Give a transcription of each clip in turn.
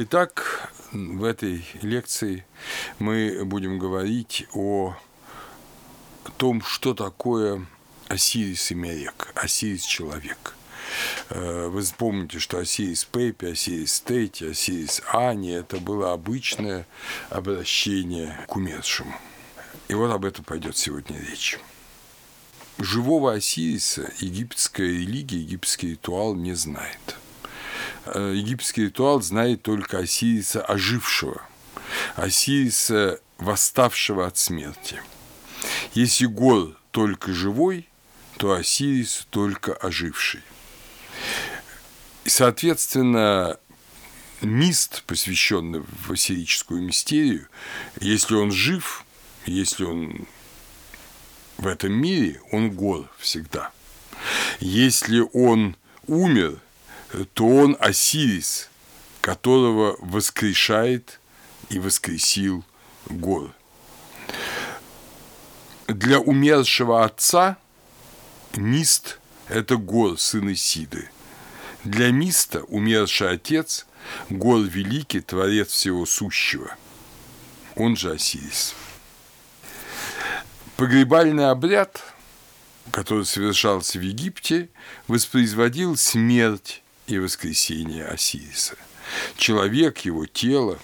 Итак, в этой лекции мы будем говорить о том, что такое Осирис и Мерек, Осирис – человек. Э, вы помните, что Осирис Пепи, Осирис Тети, Осирис Ани – это было обычное обращение к умершему. И вот об этом пойдет сегодня речь. Живого Осириса египетская религия, египетский ритуал не знает – египетский ритуал знает только Осириса ожившего, Осириса восставшего от смерти. Если Гор только живой, то Осирис только оживший. И, соответственно, мист, посвященный в осирическую мистерию, если он жив, если он в этом мире, он гор всегда. Если он умер, то он Осирис, которого воскрешает и воскресил Гор. Для умершего отца Мист – это Гор, сын Исиды. Для Миста умерший отец – Гор Великий, Творец всего сущего, он же Осирис. Погребальный обряд, который совершался в Египте, воспроизводил смерть и воскресение Осириса. Человек, его тело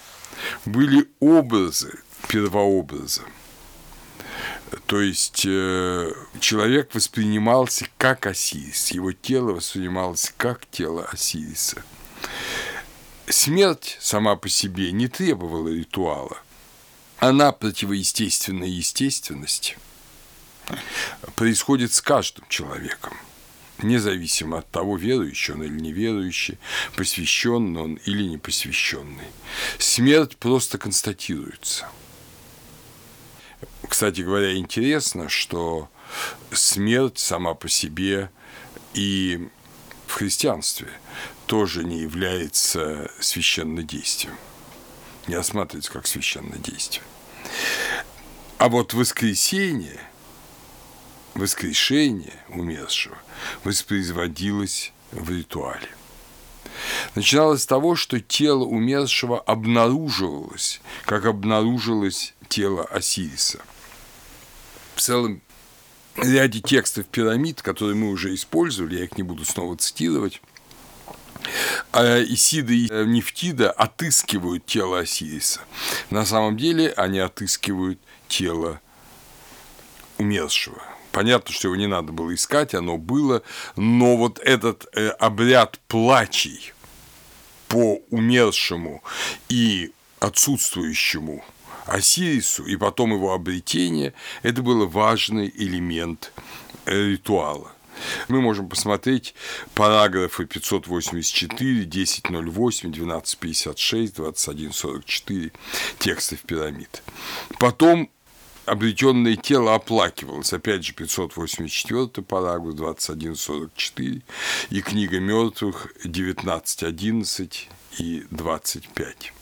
были образы, первообраза. То есть э, человек воспринимался как Осирис, его тело воспринималось как тело Осириса. Смерть сама по себе не требовала ритуала. Она противоестественной естественности происходит с каждым человеком – независимо от того, верующий он или неверующий, посвященный он или не посвященный. Смерть просто констатируется. Кстати говоря, интересно, что смерть сама по себе и в христианстве тоже не является священным действием, не рассматривается как священное действие. А вот воскресение – воскрешение умершего воспроизводилось в ритуале. Начиналось с того, что тело умершего обнаруживалось, как обнаружилось тело Осириса. В целом ряде текстов пирамид, которые мы уже использовали, я их не буду снова цитировать, а Исида и Нефтида отыскивают тело Осириса. На самом деле они отыскивают тело умершего – Понятно, что его не надо было искать, оно было, но вот этот э, обряд плачей по умершему и отсутствующему Осирису и потом его обретение, это был важный элемент э, ритуала. Мы можем посмотреть параграфы 584, 1008, 1256, 2144 текстов пирамид. Потом обретенное тело оплакивалось. Опять же, 584 параграф, 2144 и книга мертвых 1911 и 25.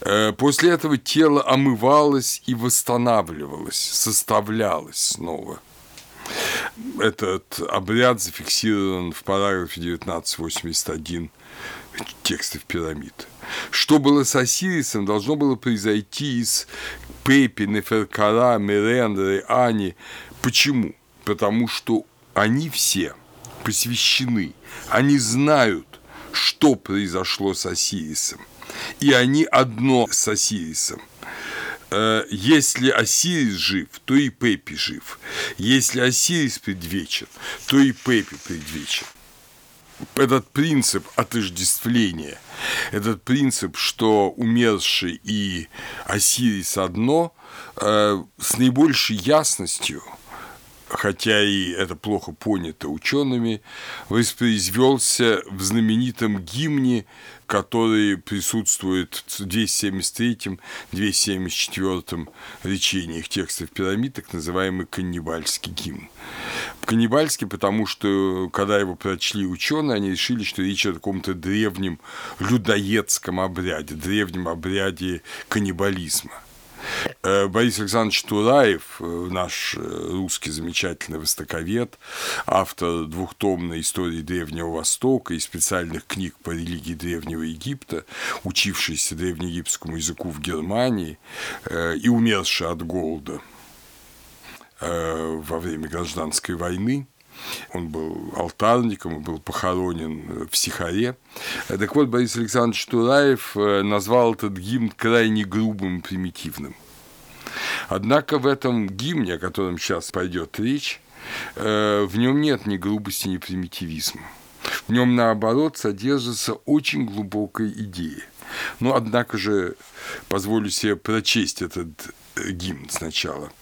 Э, после этого тело омывалось и восстанавливалось, составлялось снова. Этот обряд зафиксирован в параграфе 1981 текстов пирамид. Что было с Осирисом, должно было произойти из Пепи, Неферкара, Мерендры, Ани. Почему? Потому что они все посвящены, они знают, что произошло с Осирисом. И они одно с Осирисом. Э, если Осирис жив, то и Пепи жив. Если Осирис предвечен, то и Пепи предвечен этот принцип отождествления, этот принцип, что умерший и Осирис одно, э, с наибольшей ясностью, хотя и это плохо понято учеными, воспроизвелся в знаменитом гимне который присутствует в 273-274 речениях текстов пирамид, так называемый каннибальский гимн. Каннибальский, потому что, когда его прочли ученые, они решили, что речь о каком-то древнем людоедском обряде, древнем обряде каннибализма. Э, Борис Александрович Тураев, э, наш э, русский замечательный востоковед, автор двухтомной истории Древнего Востока и специальных книг по религии Древнего Египта, учившийся древнеегипетскому языку в Германии и умерший от голода во время гражданской войны, он был алтарником был похоронен в Сихаре. Так вот, Борис Александрович Тураев назвал этот гимн крайне грубым примитивным – Однако в этом гимне, о котором сейчас пойдет речь, э, в нем нет ни грубости, ни примитивизма. В нем, наоборот, содержится очень глубокая идея. Но, однако же, позволю себе прочесть этот э, гимн сначала,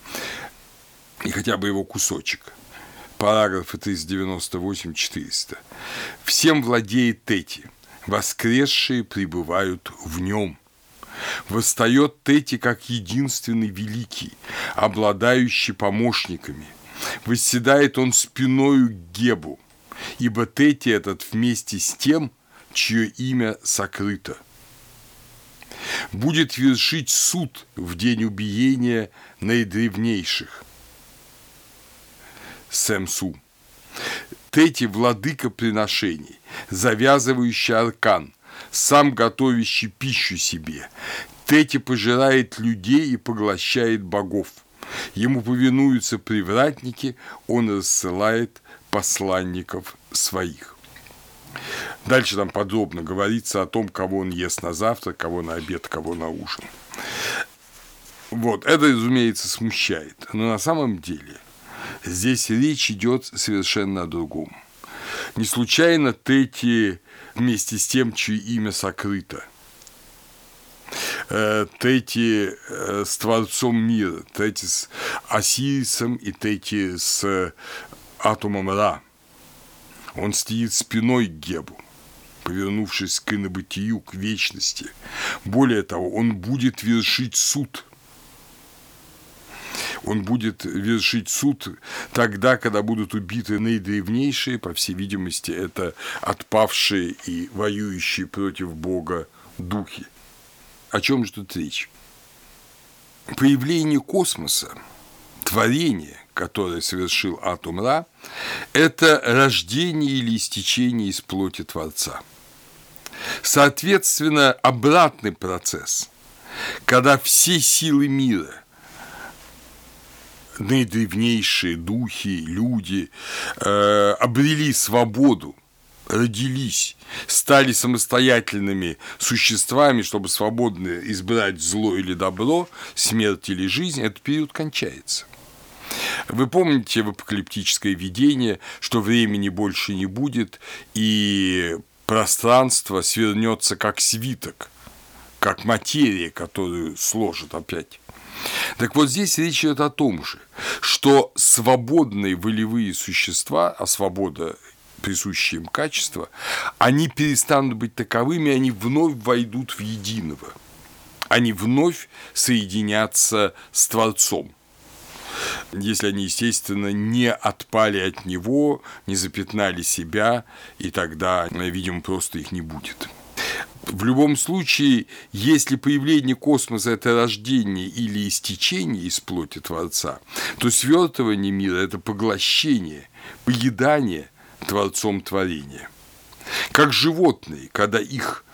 и хотя бы его кусочек. Параграфы 398-400. «Всем владеет Тети, воскресшие пребывают в нем, Восстает Тети как единственный великий, обладающий помощниками. Восседает он спиною к Гебу, ибо Тети этот вместе с тем, чье имя сокрыто. Будет вершить суд в день убиения наидревнейших. Сэмсу. Тети – владыка приношений, завязывающий аркан, сам готовящий пищу себе. Тети пожирает людей и поглощает богов. Ему повинуются привратники, он рассылает посланников своих. Дальше там подробно говорится о том, кого он ест на завтрак, кого на обед, кого на ужин. Вот, это, разумеется, смущает. Но на самом деле здесь речь идет совершенно о другом. Не случайно Тети вместе с тем, чье имя сокрыто. Э, Тети э, с Творцом мира, Тети с Осирисом и Тети с атомом Ра. Он стоит спиной к Гебу, повернувшись к инобытию, к вечности. Более того, он будет вершить суд – он будет вершить суд тогда, когда будут убиты наидревнейшие, по всей видимости, это отпавшие и воюющие против Бога духи. О чем же тут речь? Появление космоса, творение, которое совершил Атум Ра, это рождение или истечение из плоти Творца. Соответственно, обратный процесс, когда все силы мира – наидревнейшие духи, люди э, обрели свободу, родились, стали самостоятельными существами, чтобы свободно избрать зло или добро, смерть или жизнь, этот период кончается. Вы помните в апокалиптическое видение, что времени больше не будет, и пространство свернется как свиток, как материя, которую сложат опять. Так вот здесь речь идет о том же, что свободные волевые существа, а свобода присущие им качества, они перестанут быть таковыми, они вновь войдут в единого. Они вновь соединятся с Творцом если они, естественно, не отпали от него, не запятнали себя, и тогда, видимо, просто их не будет. В любом случае, если появление космоса – это рождение или истечение из плоти Творца, то свертывание мира – это поглощение, поедание Творцом творения. Как животные, когда их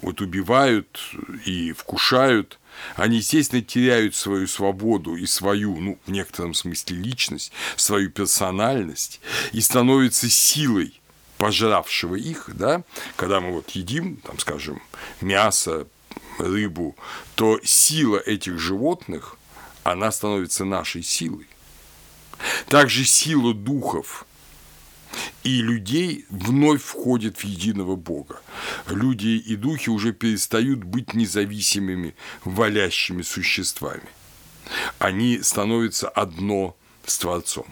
вот убивают и вкушают, они, естественно, теряют свою свободу и свою, ну, в некотором смысле, личность, свою персональность и становятся силой пожравшего их, да, когда мы вот едим, там, скажем, мясо, рыбу, то сила этих животных, она становится нашей силой. Также сила духов и людей вновь входит в единого Бога. Люди и духи уже перестают быть независимыми, валящими существами. Они становятся одно с Творцом.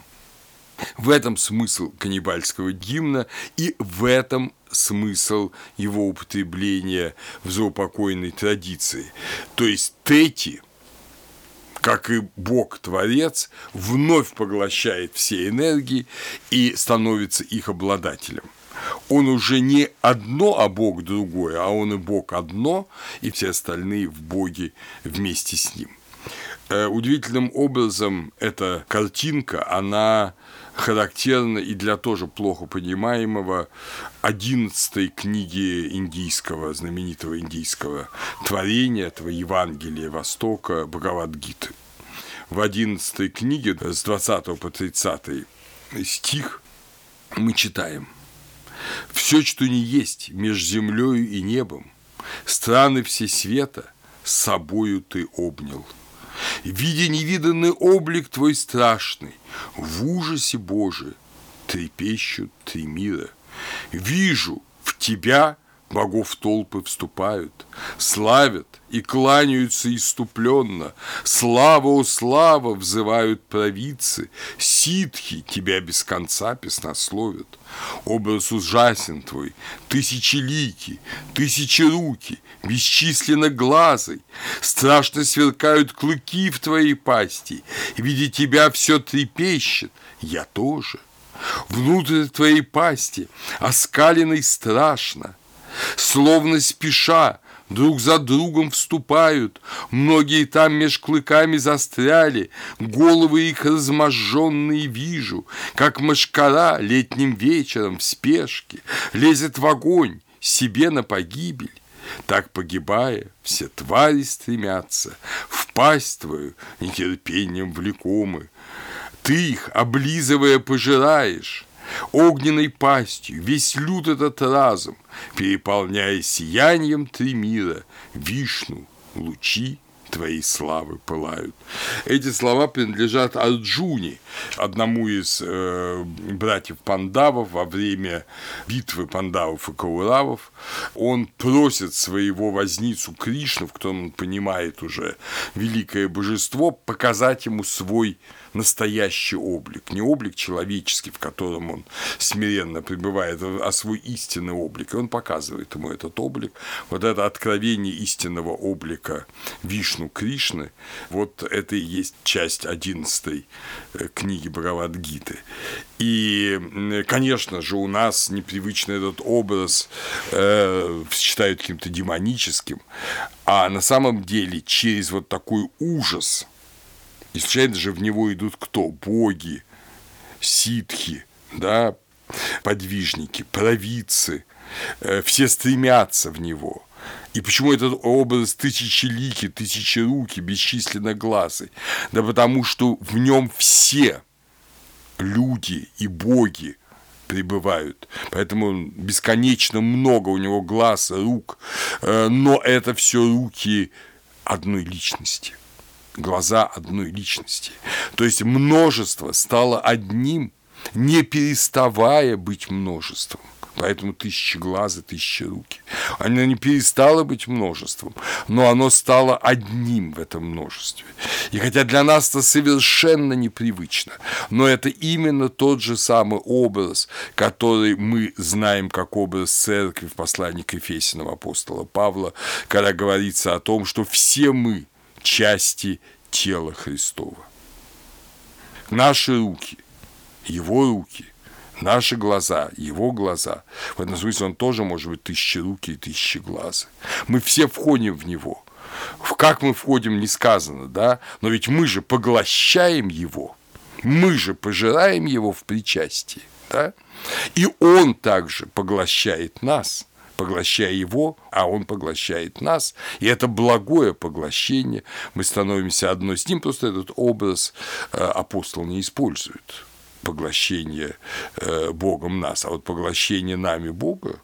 В этом смысл каннибальского гимна и в этом смысл его употребления в заупокойной традиции. То есть Тети, как и Бог-творец, вновь поглощает все энергии и становится их обладателем. Он уже не одно, а Бог другое, а он и Бог одно, и все остальные в Боге вместе с ним. Э, удивительным образом эта картинка, она характерна и для тоже плохо понимаемого одиннадцатой книги индийского, знаменитого индийского творения, этого Евангелия Востока, Бхагавадгиты. В одиннадцатой книге с 20 по 30 стих мы читаем. «Все, что не есть между землею и небом, страны все света, собою ты обнял» видя невиданный облик твой страшный, в ужасе Боже трепещут три мира. Вижу в тебя богов толпы вступают, славят и кланяются иступленно. Слава, о слава, взывают провидцы, ситхи тебя без конца песнословят. Образ ужасен твой, тысячелики, тысячеруки, бесчисленно глазой, страшно сверкают клыки в твоей пасти, видя тебя все трепещет, я тоже. Внутрь твоей пасти, оскаленной страшно, словно спеша, друг за другом вступают, многие там меж клыками застряли, головы их разможженные вижу, как мошкара летним вечером в спешке. Лезет в огонь себе на погибель. Так погибая, все твари стремятся. В пасть твою нетерпением влекомы. Ты их, облизывая, пожираешь, огненной пастью, весь люд этот разум, переполняя сиянием три мира, вишну, лучи твоей славы пылают. Эти слова принадлежат Арджуне, одному из э, братьев Пандавов во время битвы Пандавов и Кауравов. Он просит своего возницу Кришну, в котором он понимает уже великое божество, показать ему свой настоящий облик, не облик человеческий, в котором он смиренно пребывает, а свой истинный облик. И он показывает ему этот облик. Вот это откровение истинного облика Вишну Кришны, вот это и есть часть 11 э, книги Бхагавадгиты. И, конечно же, у нас непривычно этот образ э, считают каким-то демоническим, а на самом деле через вот такой ужас – и случайно же в него идут кто? Боги, ситхи, да, подвижники, провидцы. Э, все стремятся в него. И почему этот образ тысячелики, тысячеруки, бесчисленно глазы? Да потому что в нем все люди и боги пребывают. Поэтому бесконечно много у него глаз, рук, э, но это все руки одной личности – глаза одной личности. То есть множество стало одним, не переставая быть множеством. Поэтому тысячи глаз и тысячи руки. Оно не перестало быть множеством, но оно стало одним в этом множестве. И хотя для нас это совершенно непривычно, но это именно тот же самый образ, который мы знаем как образ церкви в послании к Ефесиным апостола Павла, когда говорится о том, что все мы – части тела Христова. Наши руки, его руки, наши глаза, его глаза. В этом смысле он тоже может быть тысячи руки и тысячи глаз. Мы все входим в него. В как мы входим, не сказано, да? Но ведь мы же поглощаем его. Мы же пожираем его в причастии, да? И он также поглощает нас поглощая его, а он поглощает нас. И это благое поглощение. Мы становимся одной с ним, просто этот образ э, апостол не использует поглощение э, Богом нас, а вот поглощение нами Бога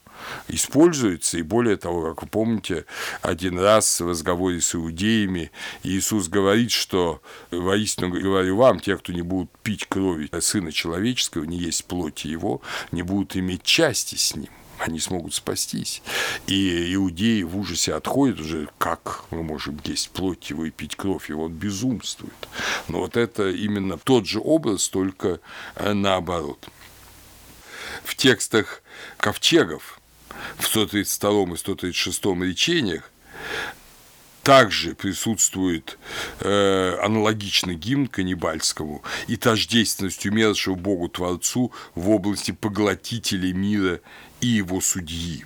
используется, и более того, как вы помните, один раз в разговоре с иудеями Иисус говорит, что воистину говорю вам, те, кто не будут пить крови Сына Человеческого, не есть плоти Его, не будут иметь части с Ним они смогут спастись. И иудеи в ужасе отходят уже, как мы можем есть плоть его и пить кровь, и он безумствует. Но вот это именно тот же образ, только э, наоборот. В текстах ковчегов в 132 и 136 речениях также присутствует э, аналогичный гимн каннибальскому и тождественность умершего Богу Творцу в области поглотителей мира и его судьи.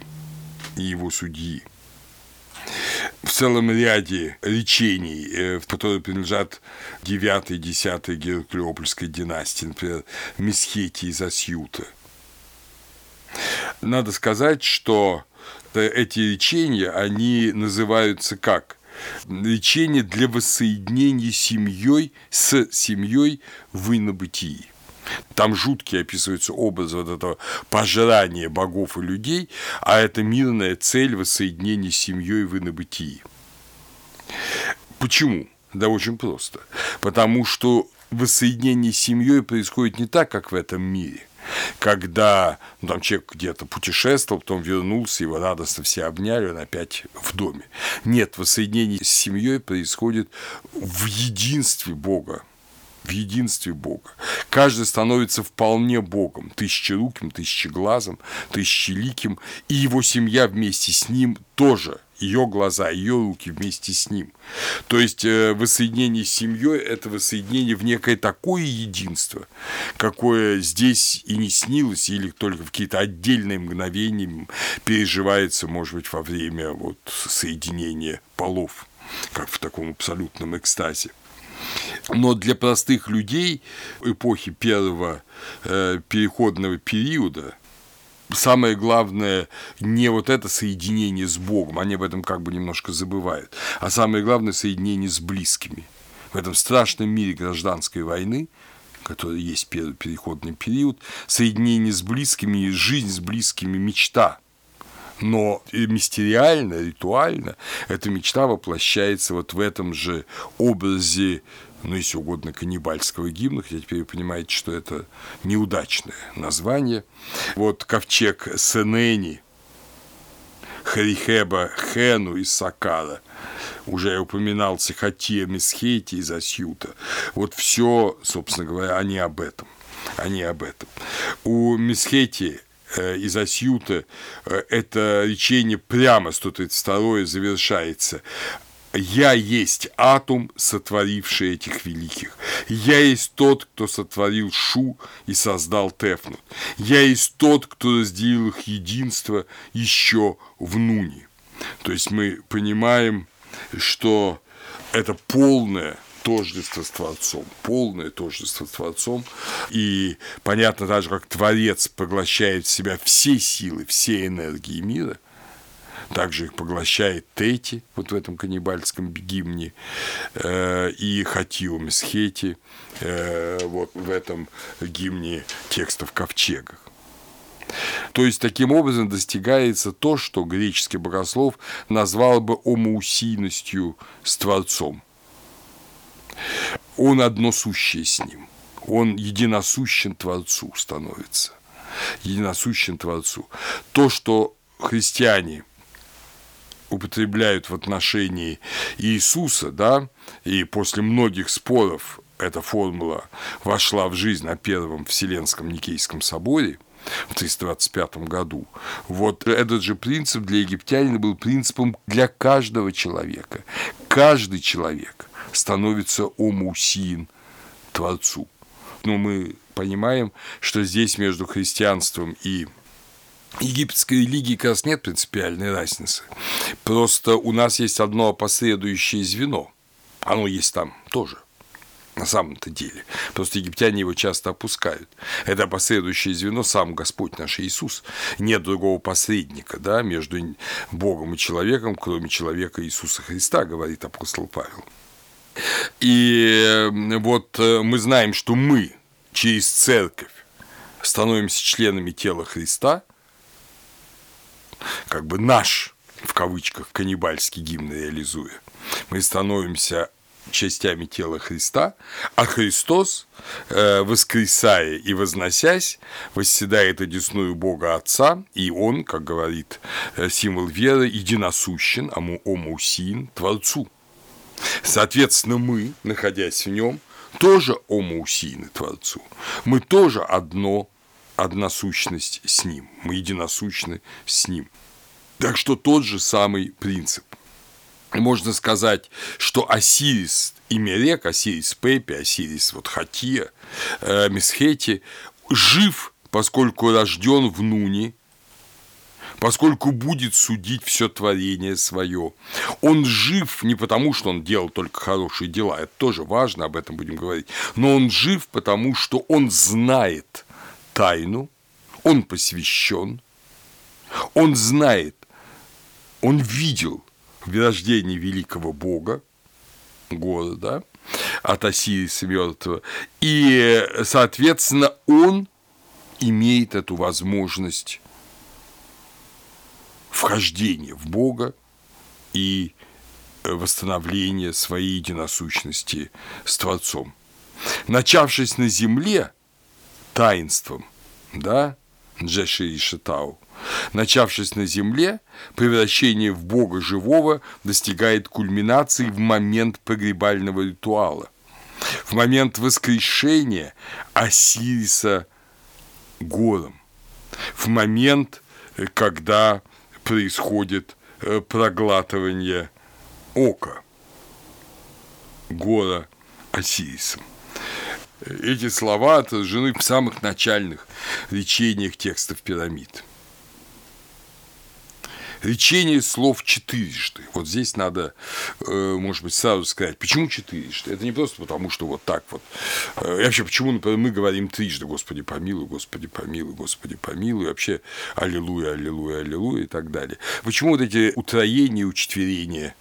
И его судьи. в целом ряде речений, э, в которые принадлежат 9-10 Гераклеопольской династии, например, Месхети из Асьюта. Надо сказать, что эти речения, они называются как? Речение для воссоединения семьей с семьей в инобытии. Там жуткие описываются образы вот этого пожирания богов и людей, а это мирная цель воссоединения с семьей в инобытии. Почему? Да очень просто. Потому что воссоединение с семьей происходит не так, как в этом мире когда ну, там человек где-то путешествовал, потом вернулся, его радостно все обняли, он опять в доме. Нет, воссоединение с семьей происходит в единстве Бога в единстве Бога. Каждый становится вполне Богом, тысячеруким, тысячеглазым, тысячеликим, и его семья вместе с ним тоже ее глаза, ее руки вместе с ним. То есть э, воссоединение с семьей – это воссоединение в некое такое единство, какое здесь и не снилось, или только в какие-то отдельные мгновения переживается, может быть, во время вот соединения полов, как в таком абсолютном экстазе. Но для простых людей эпохи первого э, переходного периода самое главное не вот это соединение с Богом, они об этом как бы немножко забывают, а самое главное соединение с близкими. В этом страшном мире гражданской войны, который есть первый переходный период, соединение с близкими, жизнь с близкими, мечта – но мистериально, ритуально эта мечта воплощается вот в этом же образе ну, если угодно, каннибальского гимна, хотя теперь вы понимаете, что это неудачное название. Вот ковчег Сенени, Харихеба Хену из Сакара, уже я упоминал Сихатия Месхети из Асьюта. Вот все, собственно говоря, они об этом. Они об этом. У Месхети э, из Асьюта э, это речение прямо 132 завершается я есть атом, сотворивший этих великих. Я есть тот, кто сотворил Шу и создал Тефнут. Я есть тот, кто разделил их единство еще в Нуне. То есть мы понимаем, что это полное тождество с Творцом, полное тождество с Творцом. И понятно также, как Творец поглощает в себя все силы, все энергии мира – также их поглощает Тети, вот в этом каннибальском гимне, э, и Хатио Месхети, э, вот в этом гимне текстов ковчегах. То есть, таким образом достигается то, что греческий богослов назвал бы омоусийностью с Творцом. Он одно сущее с ним, он единосущен Творцу становится, единосущен Творцу. То, что христиане употребляют в отношении Иисуса, да, и после многих споров эта формула вошла в жизнь на Первом Вселенском Никейском соборе в 325 году. Вот этот же принцип для египтянина был принципом для каждого человека. Каждый человек становится омусин Творцу. Но мы понимаем, что здесь между христианством и египетской религии как раз нет принципиальной разницы. Просто у нас есть одно последующее звено. Оно есть там тоже на самом-то деле. Просто египтяне его часто опускают. Это последующее звено сам Господь наш Иисус. Нет другого посредника да, между Богом и человеком, кроме человека Иисуса Христа, говорит апостол Павел. И вот э, мы знаем, что мы через церковь становимся членами тела Христа – как бы наш, в кавычках, каннибальский гимн реализуя. Мы становимся частями тела Христа, а Христос, э, воскресая и возносясь, восседает одесную Бога Отца, и Он, как говорит э, символ веры, единосущен, аму омусин, Творцу. Соответственно, мы, находясь в нем, тоже омоусийны Творцу. Мы тоже одно одна сущность с Ним, мы единосущны с Ним. Так что тот же самый принцип. Можно сказать, что Осирис и Мерек, Осирис Пепи, Осирис вот Хатия, э, Месхети жив, поскольку рожден в Нуне, поскольку будет судить все творение свое. Он жив не потому, что он делал только хорошие дела, это тоже важно, об этом будем говорить, но он жив потому, что он знает тайну, он посвящен, он знает, он видел вырождение великого Бога, города, от Осириса мертвого, и, соответственно, он имеет эту возможность вхождения в Бога и восстановления своей единосущности с Творцом. Начавшись на земле таинством, да, Джеши и Шитау, начавшись на земле, превращение в Бога живого достигает кульминации в момент погребального ритуала, в момент воскрешения Осириса гором, в момент, когда происходит э, проглатывание ока гора Осирисом. Эти слова отражены в самых начальных речениях текстов пирамид. Речение слов четырежды. Вот здесь надо, э, может быть, сразу сказать, почему четырежды? Это не просто потому, что вот так вот. Э, и вообще, почему, например, мы говорим трижды «Господи помилуй», «Господи помилуй», «Господи помилуй», вообще «Аллилуйя», «Аллилуйя», «Аллилуйя» и так далее. Почему вот эти утроения, учетверения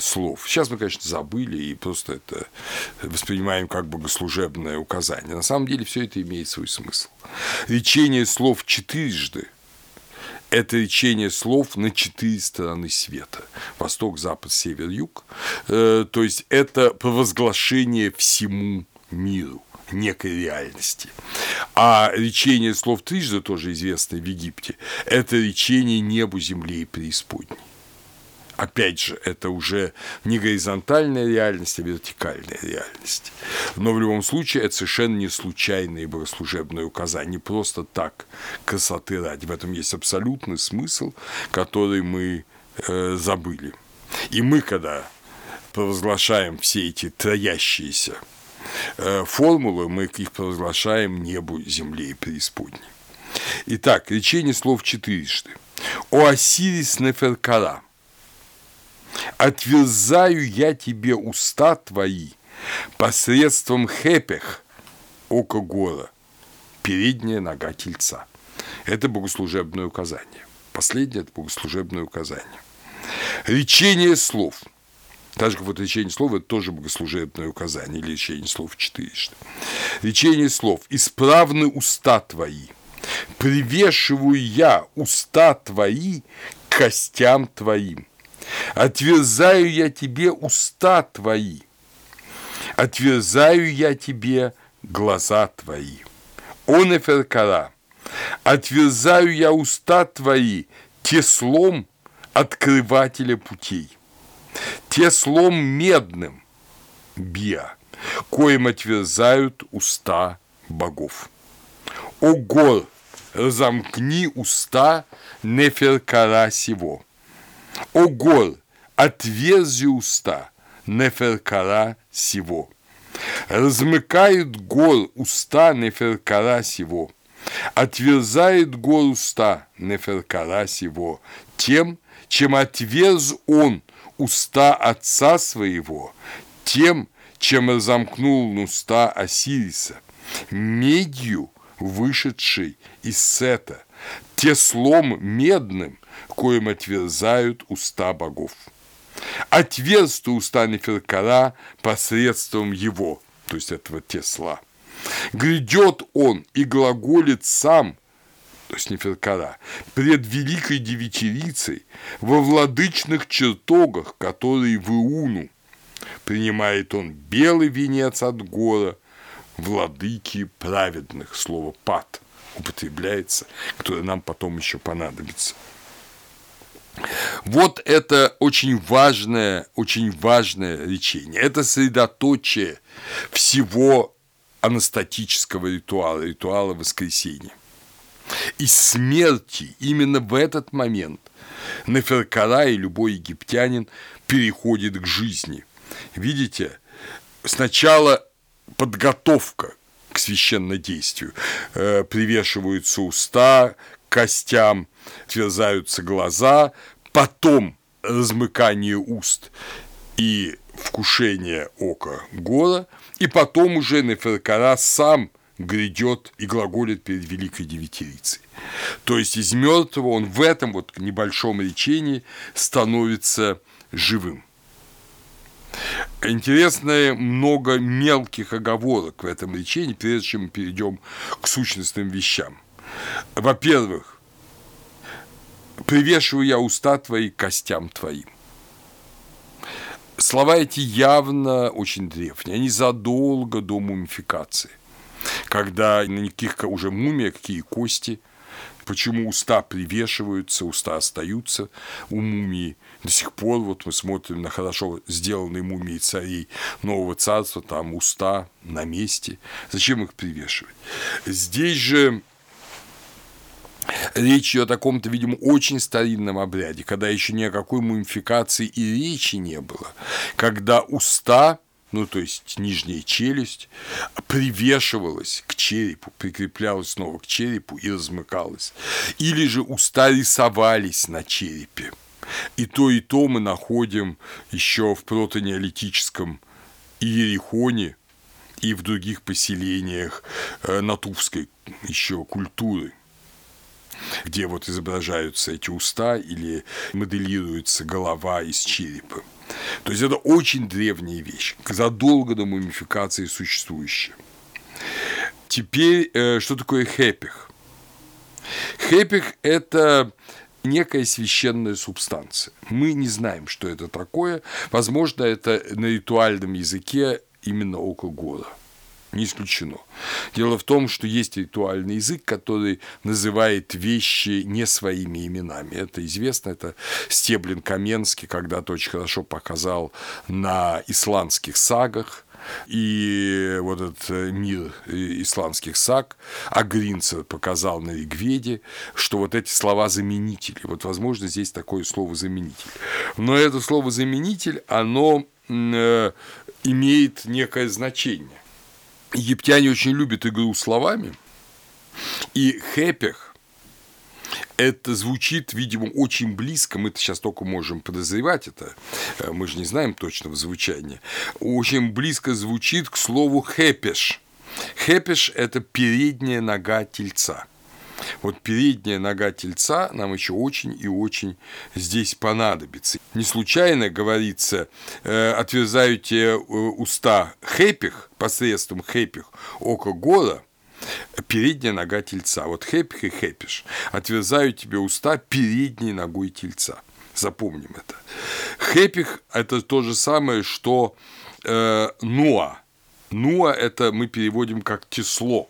слов. Сейчас мы, конечно, забыли и просто это воспринимаем как богослужебное указание. На самом деле все это имеет свой смысл. Речение слов четырежды – это речение слов на четыре стороны света. Восток, запад, север, юг. Э, то есть это провозглашение всему миру некой реальности. А речение слов трижды, тоже известное в Египте, это речение небу, земле и преисподней опять же, это уже не горизонтальная реальность, а вертикальная реальность. Но в любом случае это совершенно не случайные богослужебные указания, не просто так красоты ради. В этом есть абсолютный смысл, который мы э, забыли. И мы, когда провозглашаем все эти троящиеся э, формулы, мы их провозглашаем небу, земле и преисподней. Итак, речение слов четырежды. «О Осирис Неферкара» отверзаю я тебе уста твои посредством хепех, око гора, передняя нога тельца. Это богослужебное указание. Последнее – это богослужебное указание. Речение слов. Так же, как вот речение слов – это тоже богослужебное указание, или речение слов четырежды. Речение слов. «Исправны уста твои, привешиваю я уста твои к костям твоим, Отверзаю я тебе уста твои, отверзаю я тебе глаза твои. Он эферкара, отверзаю я уста твои теслом открывателя путей, теслом медным, биа, коим отверзают уста богов. О гор, разомкни уста неферкара сего – о гор, отверзи уста, неферкара сего. Размыкает гор уста неферкара сего. Отверзает гор уста неферкара сего тем, чем отверз он уста отца своего, тем, чем разомкнул уста Осириса, медью, вышедшей из Сета, теслом медным, коим отверзают уста богов. Отверз уста Неферкара посредством его, то есть этого тесла. Грядет он и глаголит сам, то есть Неферкара, пред великой девятирицей во владычных чертогах, которые в Иуну. Принимает он белый венец от гора, владыки праведных, слово «пад» употребляется, которое нам потом еще понадобится. Вот это очень важное, очень важное речение. Это средоточие всего анастатического ритуала, ритуала воскресения. И смерти именно в этот момент Неферкара и любой египтянин переходит к жизни. Видите, сначала подготовка к священнодействию. Э, привешиваются уста, костям отверзаются глаза, потом размыкание уст и вкушение ока гора, и потом уже Неферкара сам грядет и глаголит перед Великой Девятирицей. То есть из мертвого он в этом вот небольшом речении становится живым. Интересно много мелких оговорок в этом речении, прежде чем мы перейдем к сущностным вещам. Во-первых, привешиваю я уста твои костям твоим. Слова эти явно очень древние, они задолго до мумификации, когда на никаких уже мумия, какие кости, почему уста привешиваются, уста остаются у мумии. До сих пор вот мы смотрим на хорошо сделанные мумии царей нового царства, там уста на месте. Зачем их привешивать? Здесь же Речь идет о каком-то, видимо, очень старинном обряде, когда еще ни о какой мумификации и речи не было, когда уста, ну то есть нижняя челюсть, привешивалась к черепу, прикреплялась снова к черепу и размыкалась. Или же уста рисовались на черепе. И то, и то мы находим еще в протонеолитическом Иерихоне и в других поселениях э, натувской еще культуры где вот изображаются эти уста или моделируется голова из черепа. То есть это очень древняя вещь, задолго до мумификации существующая. Теперь, э, что такое хепих? Хепих – это некая священная субстанция. Мы не знаем, что это такое. Возможно, это на ритуальном языке именно около года не исключено. Дело в том, что есть ритуальный язык, который называет вещи не своими именами. Это известно, это Стеблин Каменский когда-то очень хорошо показал на исландских сагах, и вот этот мир исландских саг, а Гринцер показал на Ригведе, что вот эти слова заменители. Вот, возможно, здесь такое слово заменитель. Но это слово заменитель, оно э, имеет некое значение. Египтяне очень любят игру словами, и хепех это звучит, видимо, очень близко, мы сейчас только можем подозревать это, э, мы же не знаем точного звучания, очень близко звучит к слову хепеш. Хепеш – это передняя нога тельца – вот передняя нога тельца нам еще очень и очень здесь понадобится. Не случайно говорится, э, отверзаю те э, уста хепих, посредством хепих, око гора, передняя нога тельца. Вот хепих и хепиш. Отверзаю тебе уста передней ногой тельца. Запомним это. Хепих – это то же самое, что э, нуа. Нуа – это мы переводим как тесло.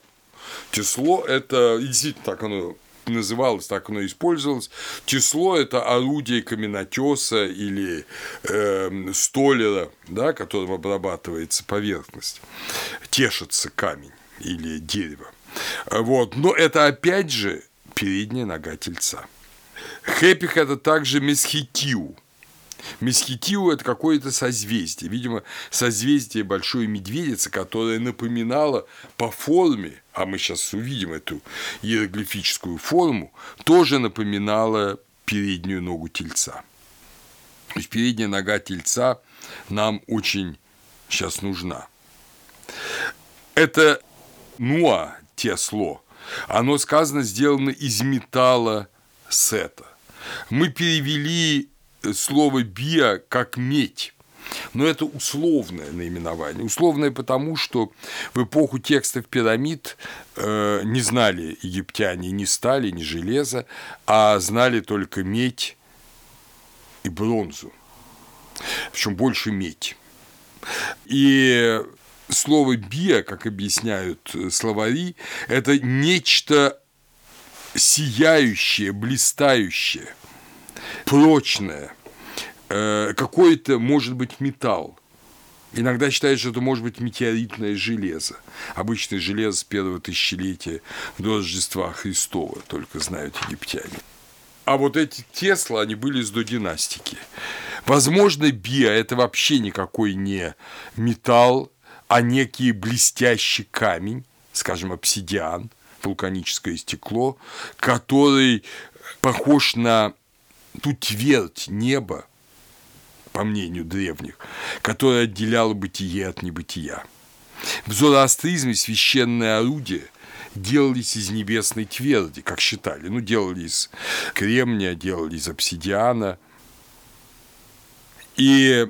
Тесло – это действительно так оно называлось, так оно использовалось. Тесло – это орудие каменотеса или э, столера, да, которым обрабатывается поверхность, тешится камень или дерево. Вот. Но это опять же передняя нога тельца. Хепих – это также месхитиу – Месхитиу – это какое-то созвездие, видимо, созвездие Большой Медведицы, которое напоминало по форме, а мы сейчас увидим эту иероглифическую форму, тоже напоминало переднюю ногу тельца. То есть передняя нога тельца нам очень сейчас нужна. Это нуа, тесло, оно сказано сделано из металла сета. Мы перевели слово «био» как «медь». Но это условное наименование. Условное потому, что в эпоху текстов пирамид э, не знали египтяне ни стали, ни железа, а знали только медь и бронзу. Причем больше медь. И слово «био», как объясняют словари, это нечто сияющее, блистающее, прочное, Э, какой-то, может быть, металл. Иногда считают, что это может быть метеоритное железо. Обычное железо с первого тысячелетия до Рождества Христова, только знают египтяне. А вот эти Тесла, они были из династики. Возможно, био – это вообще никакой не металл, а некий блестящий камень, скажем, обсидиан, вулканическое стекло, который похож на ту твердь неба, по мнению древних, которая отделяла бытие от небытия. В зороастризме священное орудие делались из небесной тверди, как считали. Ну, делали из кремния, делали из обсидиана. И,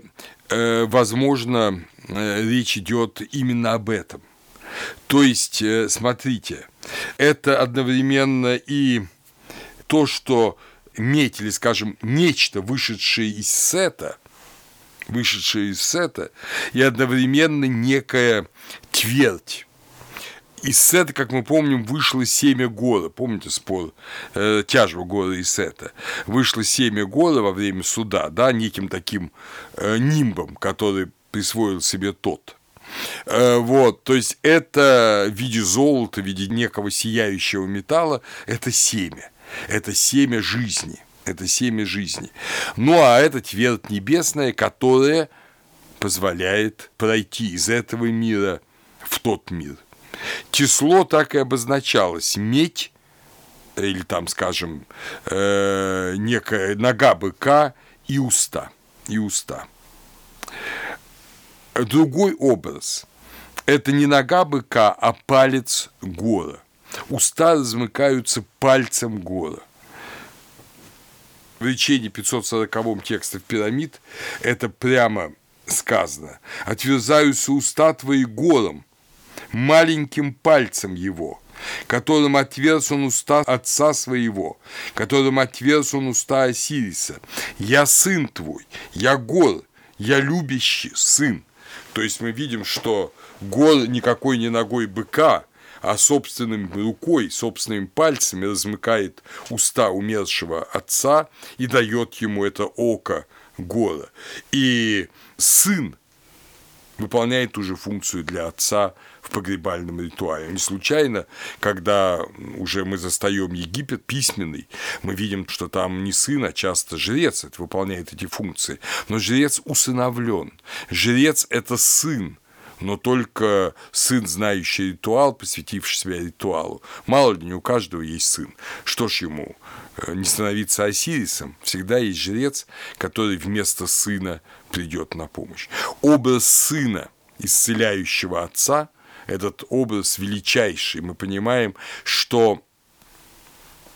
э, возможно, э, речь идет именно об этом. То есть, э, смотрите, это одновременно и то, что медь или, скажем, нечто, вышедшее из сета, вышедшее из сета, и одновременно некая твердь. Из сета, как мы помним, вышло семя гора. Помните спор э, тяжбу гора и сета? Вышло семя гора во время суда, да, неким таким э, нимбом, который присвоил себе тот. Э, вот, то есть это в виде золота, в виде некого сияющего металла, это семя это семя жизни, это семя жизни. Ну а это твердь небесная, которая позволяет пройти из этого мира в тот мир. Число так и обозначалось – медь, или там, скажем, э, некая нога быка и уста. И уста. Другой образ – это не нога быка, а палец гора. Уста размыкаются пальцем гора. В речении 540-м текстов пирамид это прямо сказано. «Отверзаются уста твои гором, маленьким пальцем его, которым отверз он уста отца своего, которым отверз он уста Осириса. Я сын твой, я гор, я любящий сын». То есть мы видим, что гор никакой не ногой быка – а собственным рукой, собственными пальцами размыкает уста умершего отца и дает ему это око гора. И сын выполняет ту же функцию для отца в погребальном ритуале. Не случайно, когда уже мы застаем Египет письменный, мы видим, что там не сын, а часто жрец это выполняет эти функции. Но жрец усыновлен. Жрец – это сын, но только сын, знающий ритуал, посвятивший себя ритуалу. Мало ли, не у каждого есть сын. Что ж ему, э, не становиться Осирисом? Всегда есть жрец, который вместо сына придет на помощь. Образ сына, исцеляющего отца, этот образ величайший. Мы понимаем, что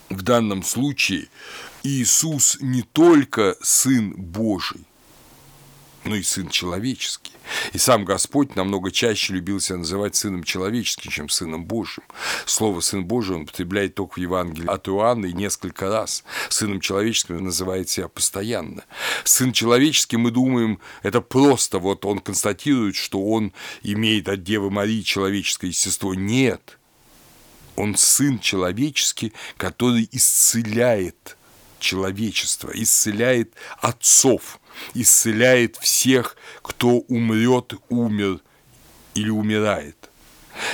в данном случае Иисус не только Сын Божий, но и Сын Человеческий. И сам Господь намного чаще любил себя называть Сыном Человеческим, чем Сыном Божьим. Слово «Сын Божий» он употребляет только в Евангелии от Иоанна и несколько раз. Сыном Человеческим называет себя постоянно. Сын Человеческий, мы думаем, это просто вот он констатирует, что он имеет от Девы Марии человеческое естество. Нет. Он Сын Человеческий, который исцеляет человечество, исцеляет отцов, исцеляет всех, кто умрет, умер или умирает.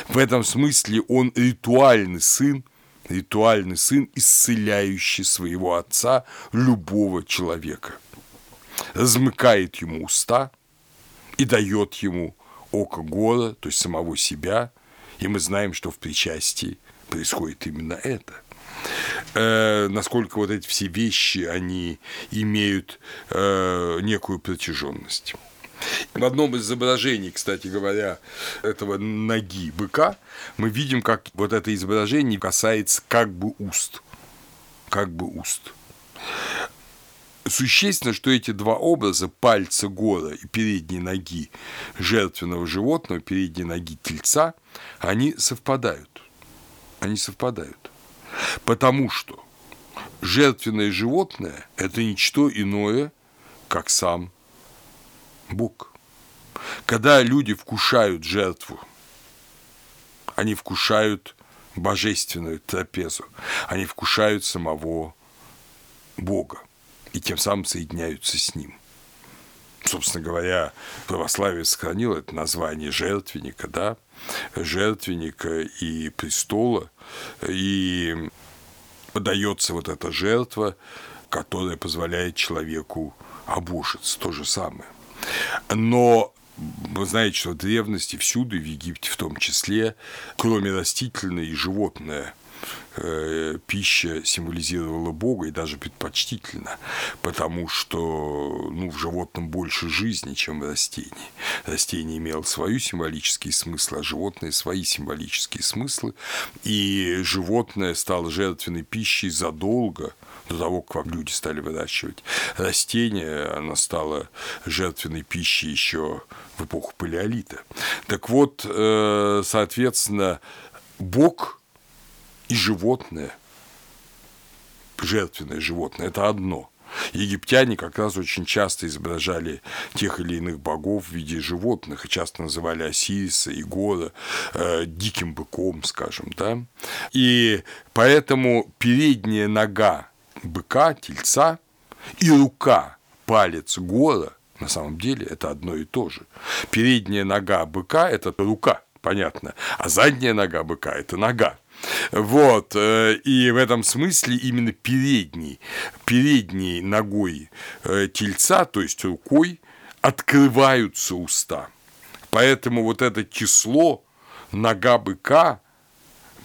В этом смысле он ритуальный сын, ритуальный сын, исцеляющий своего отца, любого человека. Размыкает ему уста и дает ему око гора, то есть самого себя, и мы знаем, что в причастии происходит именно это э, насколько вот эти все вещи, они имеют э, некую протяженность. В одном из изображений, кстати говоря, этого ноги быка, мы видим, как вот это изображение касается как бы уст. Как бы уст. Существенно, что эти два образа, пальца гора и передней ноги жертвенного животного, передней ноги тельца, они совпадают. Они совпадают. Потому что жертвенное животное – это ничто иное, как сам Бог. Когда люди вкушают жертву, они вкушают божественную трапезу, они вкушают самого Бога и тем самым соединяются с Ним. Собственно говоря, православие сохранило это название жертвенника, да, жертвенника и престола, и подается вот эта жертва, которая позволяет человеку обушиться, то же самое. Но вы знаете, что в древности всюду, в Египте в том числе, кроме растительной и животное – Э, пища символизировала Бога и даже предпочтительно, потому что ну, в животном больше жизни, чем в растении. Растение имело свою символический смысл, а животное свои символические смыслы. И животное стало жертвенной пищей задолго до того, как люди стали выращивать растения, она стала жертвенной пищей еще в эпоху палеолита. Так вот, э, соответственно, Бог и животное, жертвенное животное – это одно. Египтяне как раз очень часто изображали тех или иных богов в виде животных, и часто называли Осириса и Гора э, диким быком, скажем, да. И поэтому передняя нога быка, тельца, и рука, палец Гора на самом деле это одно и то же. Передняя нога быка – это рука, понятно, а задняя нога быка – это нога. Вот, э, и в этом смысле именно передней, передней ногой э, тельца, то есть рукой, открываются уста. Поэтому вот это число нога быка,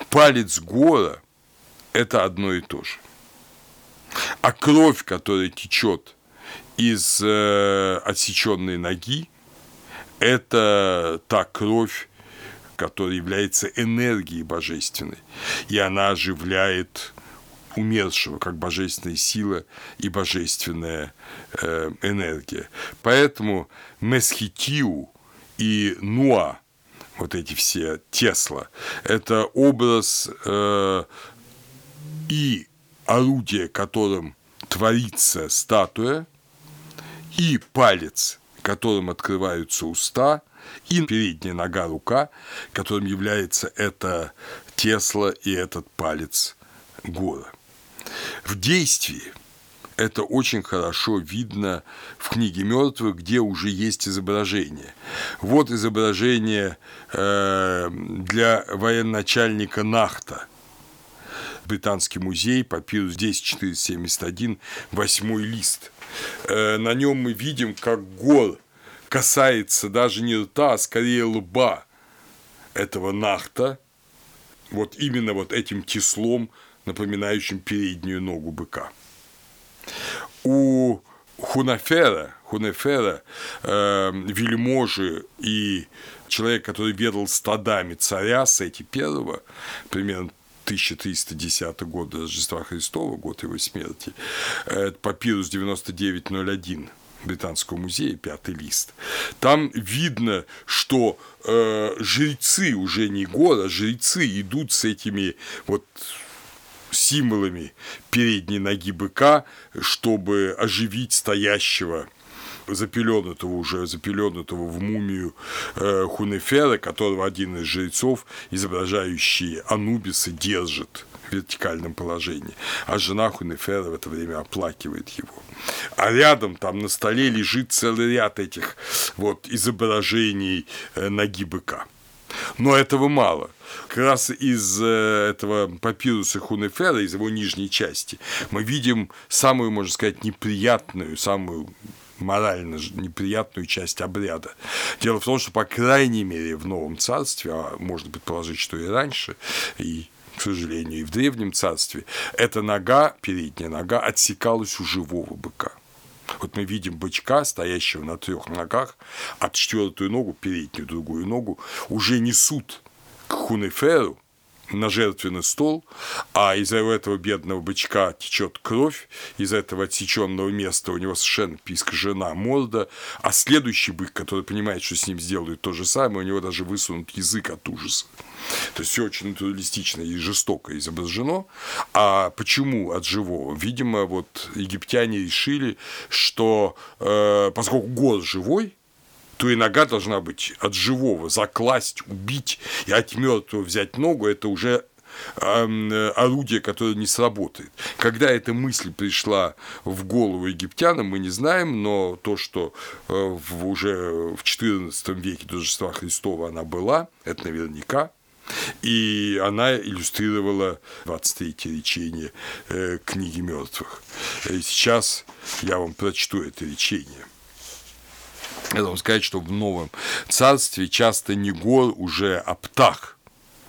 палец гора – это одно и то же. А кровь, которая течет из э, отсеченной ноги, это та кровь, которая является энергией божественной, и она оживляет умершего, как божественная сила и божественная э, энергия. Поэтому Месхитиу и Нуа, вот эти все Тесла, это образ э, и орудие, которым творится статуя, и палец, которым открываются уста, и передняя нога рука, которым является это Тесла и этот палец Гора. В действии это очень хорошо видно в книге мертвых, где уже есть изображение. Вот изображение э, для военачальника Нахта. Британский музей, папирус 10471, восьмой лист. Э, на нем мы видим, как гор – касается даже не рта, а скорее лба этого нахта, вот именно вот этим кислом, напоминающим переднюю ногу быка. У Хунафера, Хунефера, э, вельможи и человек, который ведал стадами царя Сети первого, примерно 1310 год Рождества Христова, год его смерти, э, папирус 9901 Британского музея, пятый лист, там видно, что э, жрецы уже не гора, жрецы идут с этими вот символами передней ноги быка, чтобы оживить стоящего запеленутого уже, запеленутого в мумию э, Хунефера, которого один из жрецов, изображающий Анубиса, держит вертикальном положении, а жена Хунефера в это время оплакивает его. А рядом там на столе лежит целый ряд этих вот изображений э, ноги быка. Но этого мало. Как раз из э, этого папируса Хунефера, из его нижней части, мы видим самую, можно сказать, неприятную, самую морально неприятную часть обряда. Дело в том, что, по крайней мере, в Новом Царстве, а можно предположить, что и раньше, и к сожалению, и в Древнем Царстве, эта нога, передняя нога, отсекалась у живого быка. Вот мы видим бычка, стоящего на трех ногах, а четвертую ногу, переднюю другую ногу, уже несут к хунеферу, на жертвенный стол, а из этого бедного бычка течет кровь, из этого отсеченного места у него совершенно искажена морда, а следующий бык, который понимает, что с ним сделают то же самое, у него даже высунут язык от ужаса. То есть все очень натуралистично и жестоко изображено. А почему от живого? Видимо, вот египтяне решили, что э, поскольку год живой, то и нога должна быть от живого, закласть, убить, и от мертвого взять ногу, это уже орудие, которое не сработает. Когда эта мысль пришла в голову египтянам, мы не знаем, но то, что э, в, уже в XIV веке до Рождества Христова она была, это наверняка. И она иллюстрировала 23 речение э, книги мертвых. И сейчас я вам прочту это речение. Это вам сказать, что в новом царстве часто не гор уже, а птах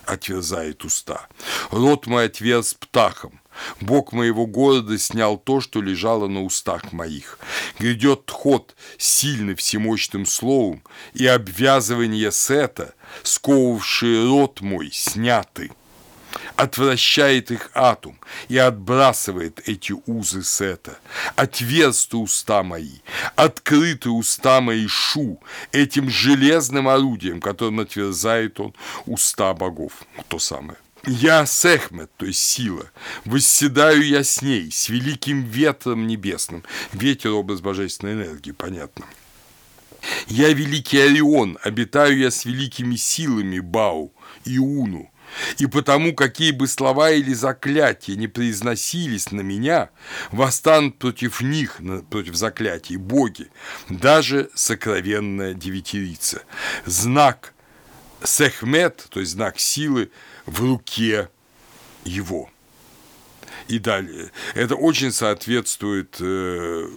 отверзает уста. Рот мой отверз птахом. Бог моего города снял то, что лежало на устах моих. Грядет ход сильный всемощным словом, и обвязывание сета, сковывавшие рот мой, сняты отвращает их атом и отбрасывает эти узы сета. Отверсты уста мои, открыты уста мои шу, этим железным орудием, которым отверзает он уста богов. То самое. Я Сехмет, то есть сила, восседаю я с ней, с великим ветром небесным. Ветер – образ божественной энергии, понятно. Я великий Орион, обитаю я с великими силами Бау и Уну. И потому, какие бы слова или заклятия не произносились на меня, восстанут против них, против заклятий, боги, даже сокровенная девятирица. Знак Сехмет, то есть знак силы, в руке его. И далее. Это очень соответствует э,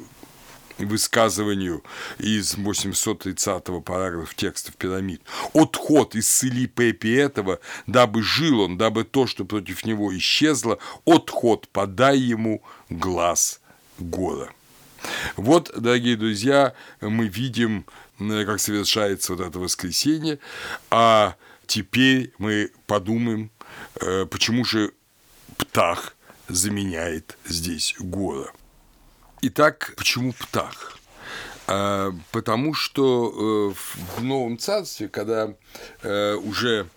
высказыванию из 830-го параграфа текстов пирамид. «Отход исцели Пепи этого, дабы жил он, дабы то, что против него исчезло, отход подай ему глаз гора». Вот, дорогие друзья, мы видим, как совершается вот это воскресенье, а теперь мы подумаем, э, почему же птах заменяет здесь гора. Итак, почему птах? А, потому что э, в Новом Царстве, когда э, уже,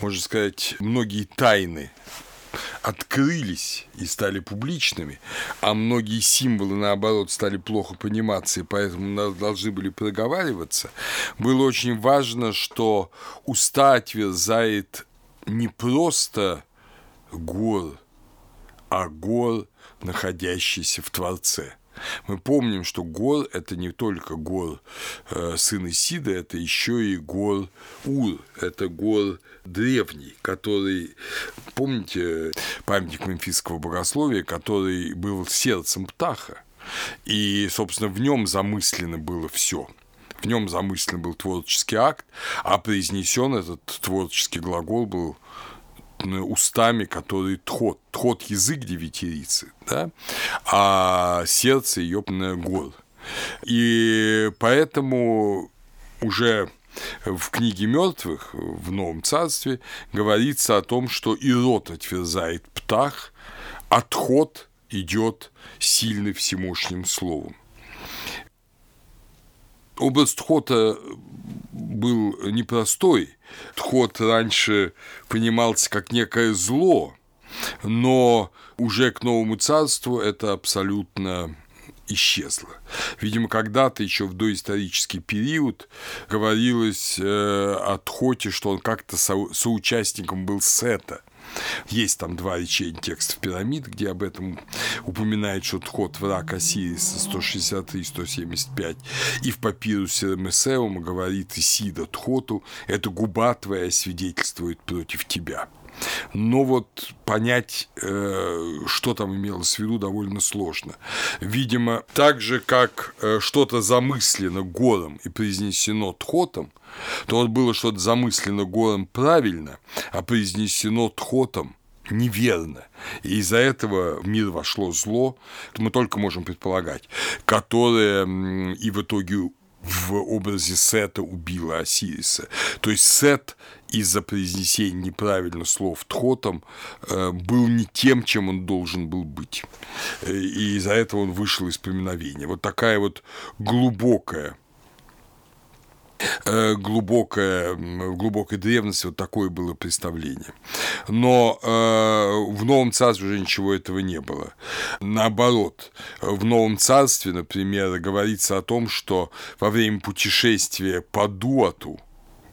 можно сказать, многие тайны открылись и стали публичными, а многие символы, наоборот, стали плохо пониматься, и поэтому должны были проговариваться, было очень важно, что уста отверзает не просто гор, а гор, находящийся в Творце – мы помним, что Гор – это не только Гор э, сын Исида, это еще и Гор Ур, это Гор древний, который, помните, памятник мемфисского богословия, который был сердцем Птаха, и, собственно, в нем замыслено было все. В нем замыслен был творческий акт, а произнесен этот творческий глагол был устами, которые тхот. Тхот – язык девятирицы, да? а сердце ее гор. И поэтому уже в книге мертвых в Новом Царстве говорится о том, что и рот отверзает птах, отход идет сильным всемощным словом. Образ Тхота был непростой. Тхот раньше понимался как некое зло, но уже к новому царству это абсолютно исчезло. Видимо, когда-то еще в доисторический период говорилось э, о Тхоте, что он как-то со- соучастником был Сета. Есть там два речения текстов пирамид, где об этом упоминает, что Тхот враг Осириса 163-175. И в папирусе Месеума говорит Исида Тхоту, это губа твоя свидетельствует против тебя. Но вот понять, э, что там имелось в виду, довольно сложно. Видимо, так же, как э, что-то замыслено гором и произнесено тхотом, то вот было что-то замыслено гором правильно, а произнесено тхотом неверно. И из-за этого в мир вошло зло, мы только можем предполагать, которое и в итоге в образе Сета убила Осириса. То есть Сет из-за произнесения неправильно слов Тхотом э, был не тем, чем он должен был быть. Э, и из-за этого он вышел из поминовения. Вот такая вот глубокая Э, глубокое, в глубокой древности вот такое было представление. Но э, в Новом Царстве уже ничего этого не было. Наоборот, в Новом Царстве, например, говорится о том, что во время путешествия по Дуату,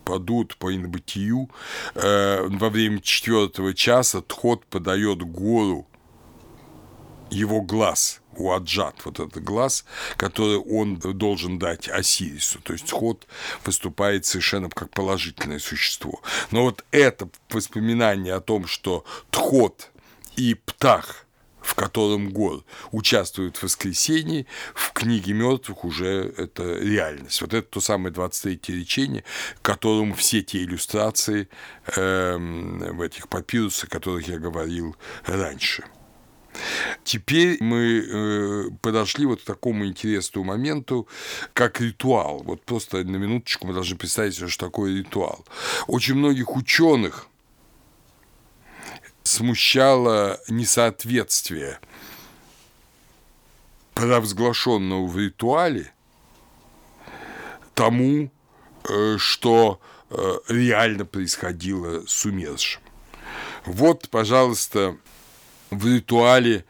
по Дуату, по инобытию, э, во время четвертого часа Тхот подает гору его глаз – Уаджат, вот этот глаз, который он должен дать Осирису. То есть ход выступает совершенно как положительное существо. Но вот это воспоминание о том, что Тхот и Птах в котором Гор участвует в воскресении, в книге мертвых уже это реальность. Вот это то самое 23-е речение, к которому все те иллюстрации э, в этих папирусах, о которых я говорил раньше. Теперь мы э, подошли вот к такому интересному моменту, как ритуал. Вот просто на минуточку мы должны представить что такое ритуал. Очень многих ученых смущало несоответствие провозглашенного в ритуале тому, э, что э, реально происходило с умершим. Вот, пожалуйста, в ритуале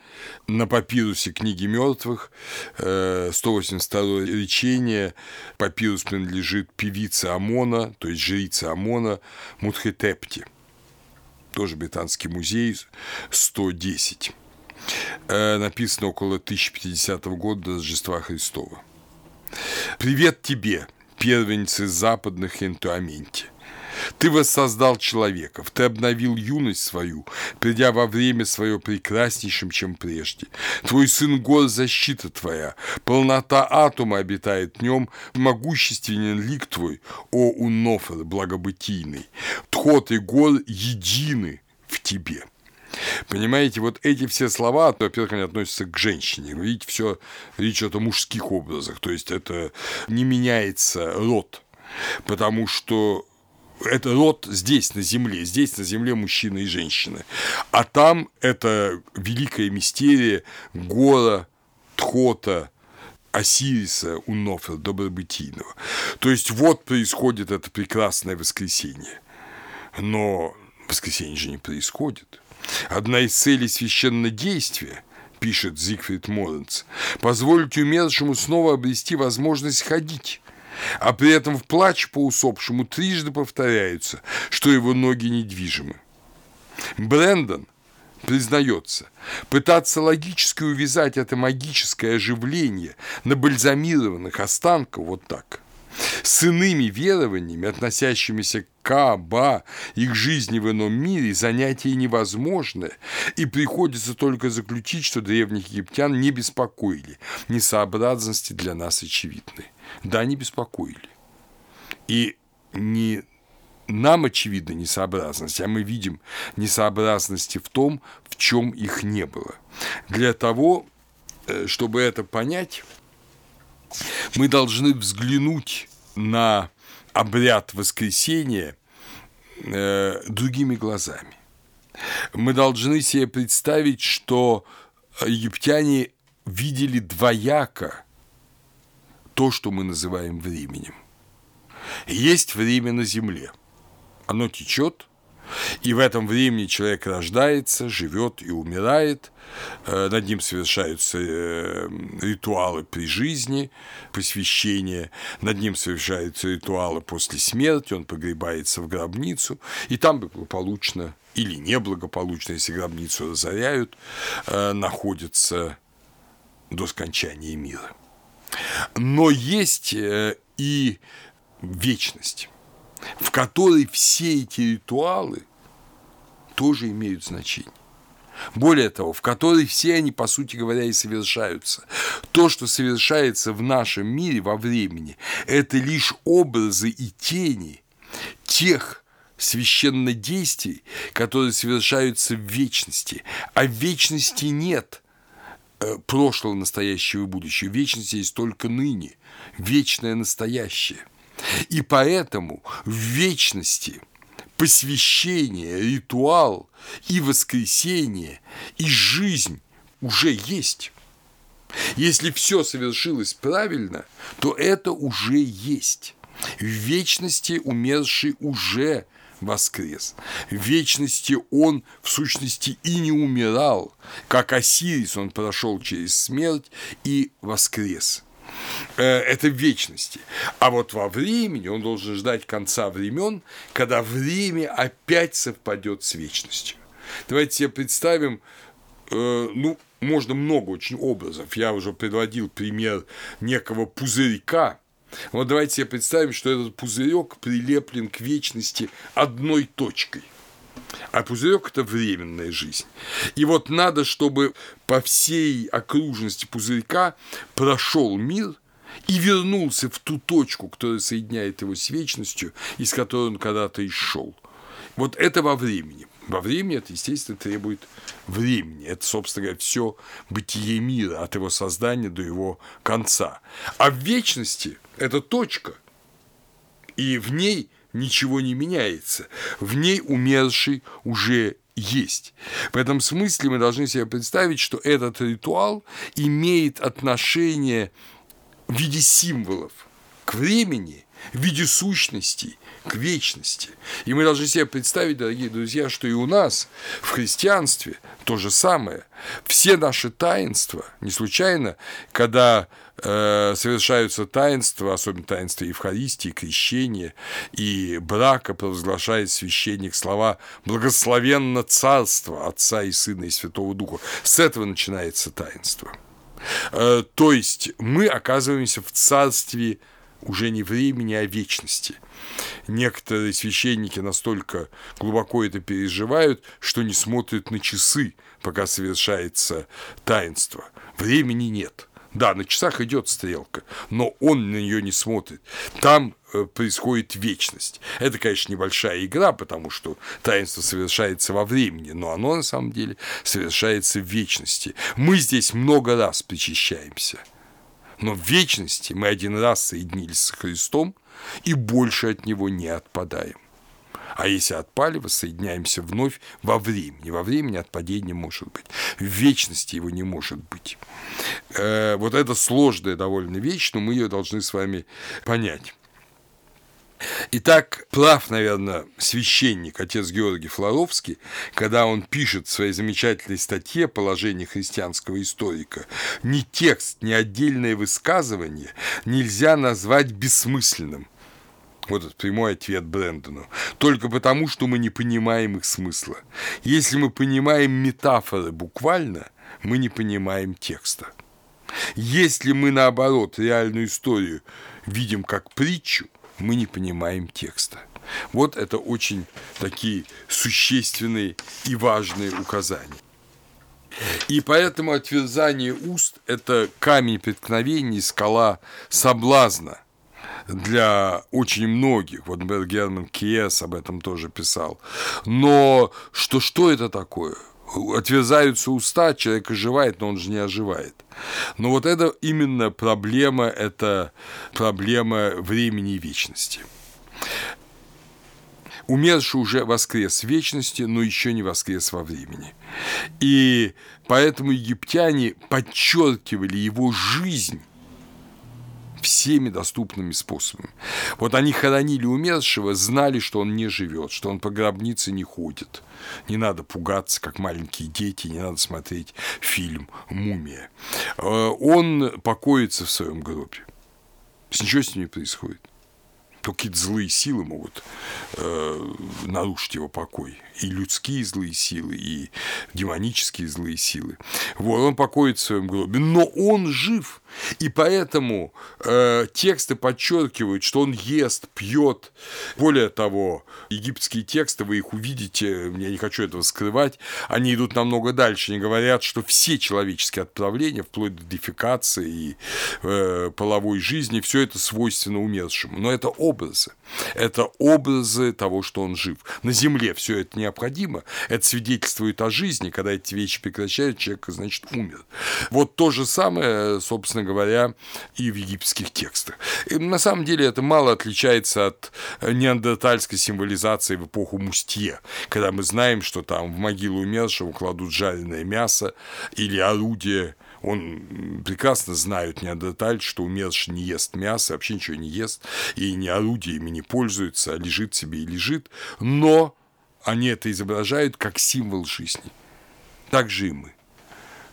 на папирусе книги мертвых 182 речение. Папирус принадлежит певице Амона, то есть жрице Амона Мудхетепти – тоже Британский музей, 110. Э, написано около 1050 года до Рождества Христова. «Привет тебе, первенцы западных Энтуаменти! Ты воссоздал человеков, ты обновил юность свою, придя во время свое прекраснейшим, чем прежде. Твой сын гор – защита твоя, полнота атома обитает в нем, могущественен лик твой, о Унофер благобытийный. Тхот и гор едины в тебе. Понимаете, вот эти все слова, во-первых, они относятся к женщине. Видите, все речь идет о мужских образах, то есть это не меняется род, потому что это род здесь, на земле, здесь на земле мужчины и женщины. А там это великая мистерия Гора, Тхота, Осириса, Унофра, Добробытийного. То есть вот происходит это прекрасное воскресенье. Но воскресенье же не происходит. Одна из целей священнодействия пишет Зигфрид Моренц, позволить умершему снова обрести возможность ходить, а при этом в плач по усопшему трижды повторяются, что его ноги недвижимы. Брэндон признается, пытаться логически увязать это магическое оживление на бальзамированных останках вот так – с иными верованиями, относящимися к Каба их жизни в ином мире, занятие невозможное, и приходится только заключить, что древних египтян не беспокоили несообразности для нас очевидны. Да, не беспокоили. И не нам очевидна несообразность, а мы видим несообразности в том, в чем их не было. Для того, э, чтобы это понять, мы должны взглянуть на обряд воскресения э, другими глазами. Мы должны себе представить, что египтяне видели двояко то, что мы называем временем. Есть время на земле. Оно течет, и в этом времени человек рождается, живет и умирает, э, над ним совершаются э, ритуалы при жизни, посвящение, над ним совершаются ритуалы после смерти, он погребается в гробницу, и там благополучно или неблагополучно, если гробницу разоряют, э, находится до скончания мира. Но есть и вечность в которой все эти ритуалы тоже имеют значение. Более того, в которой все они, по сути говоря, и совершаются. То, что совершается в нашем мире во времени, это лишь образы и тени тех священнодействий, которые совершаются в вечности. А вечности нет э, прошлого, настоящего и будущего. В вечности есть только ныне, вечное настоящее – и поэтому в вечности посвящение, ритуал и воскресение, и жизнь уже есть. Если все совершилось правильно, то это уже есть. В вечности умерший уже воскрес. В вечности он, в сущности, и не умирал. Как Осирис, он прошел через смерть и воскрес. Э, это в вечности. А вот во времени он должен ждать конца времен, когда время опять совпадет с вечностью. Давайте себе представим, э, ну, можно много очень образов. Я уже приводил пример некого пузырька. Вот давайте себе представим, что этот пузырек прилеплен к вечности одной точкой. А пузырек – это временная жизнь. И вот надо, чтобы по всей окружности пузырька прошел мир и вернулся в ту точку, которая соединяет его с вечностью, из которой он когда-то и шел. Вот это во времени. Во времени это, естественно, требует времени. Это, собственно говоря, все бытие мира от его создания до его конца. А в вечности это точка, и в ней ничего не меняется. В ней умерший уже есть. В этом смысле мы должны себе представить, что этот ритуал имеет отношение в виде символов к времени, в виде сущностей, к вечности. И мы должны себе представить, дорогие друзья, что и у нас в христианстве то же самое. Все наши таинства, не случайно, когда э, совершаются таинства, особенно таинства Евхаристии, крещения и брака, провозглашает священник слова «Благословенно Царство Отца и Сына и Святого Духа». С этого начинается таинство. Э, то есть мы оказываемся в царстве уже не времени, а вечности. Некоторые священники настолько глубоко это переживают, что не смотрят на часы, пока совершается таинство. Времени нет. Да, на часах идет стрелка, но он на нее не смотрит. Там э, происходит вечность. Это, конечно, небольшая игра, потому что таинство совершается во времени, но оно на самом деле совершается в вечности. Мы здесь много раз причащаемся – но в вечности мы один раз соединились с Христом и больше от Него не отпадаем. А если отпали, воссоединяемся вновь во времени. Во времени отпадения может быть. В вечности его не может быть. Э, вот это сложная довольно вещь, но мы ее должны с вами понять. Итак, прав, наверное, священник, отец Георгий Флоровский, когда он пишет в своей замечательной статье «Положение христианского историка», ни текст, ни отдельное высказывание нельзя назвать бессмысленным. Вот этот прямой ответ Брэндону. Только потому, что мы не понимаем их смысла. Если мы понимаем метафоры буквально, мы не понимаем текста. Если мы, наоборот, реальную историю видим как притчу, мы не понимаем текста. Вот это очень такие существенные и важные указания. И поэтому отверзание уст – это камень преткновения, скала соблазна для очень многих. Вот Герман Киес об этом тоже писал. Но что, что это такое? Отверзаются уста, человек оживает, но он же не оживает. Но вот это именно проблема, это проблема времени и вечности. Умерший уже воскрес в вечности, но еще не воскрес во времени. И поэтому египтяне подчеркивали его жизнь всеми доступными способами. Вот они хоронили умершего, знали, что он не живет, что он по гробнице не ходит. Не надо пугаться, как маленькие дети, не надо смотреть фильм «Мумия». Э, он покоится в своем гробе. Ничего с ним не происходит то какие-то злые силы могут э, нарушить его покой. И людские злые силы, и демонические злые силы. Вот, он покоится в своем гробе. Но он жив. И поэтому э, тексты подчеркивают, что он ест, пьет. Более того, египетские тексты, вы их увидите, я не хочу этого скрывать, они идут намного дальше. Они говорят, что все человеческие отправления, вплоть до дефекации и э, половой жизни, все это свойственно умершему. Но это образы. Это образы того, что он жив. На земле все это необходимо. Это свидетельствует о жизни. Когда эти вещи прекращают, человек, значит, умер. Вот то же самое, собственно говоря, и в египетских текстах. И на самом деле это мало отличается от неандертальской символизации в эпоху Мустье, когда мы знаем, что там в могилу умершего кладут жареное мясо или орудие он прекрасно знает неандерталь, что умерший не ест мясо, вообще ничего не ест, и ни орудиями не пользуется, а лежит себе и лежит, но они это изображают как символ жизни. Так же и мы.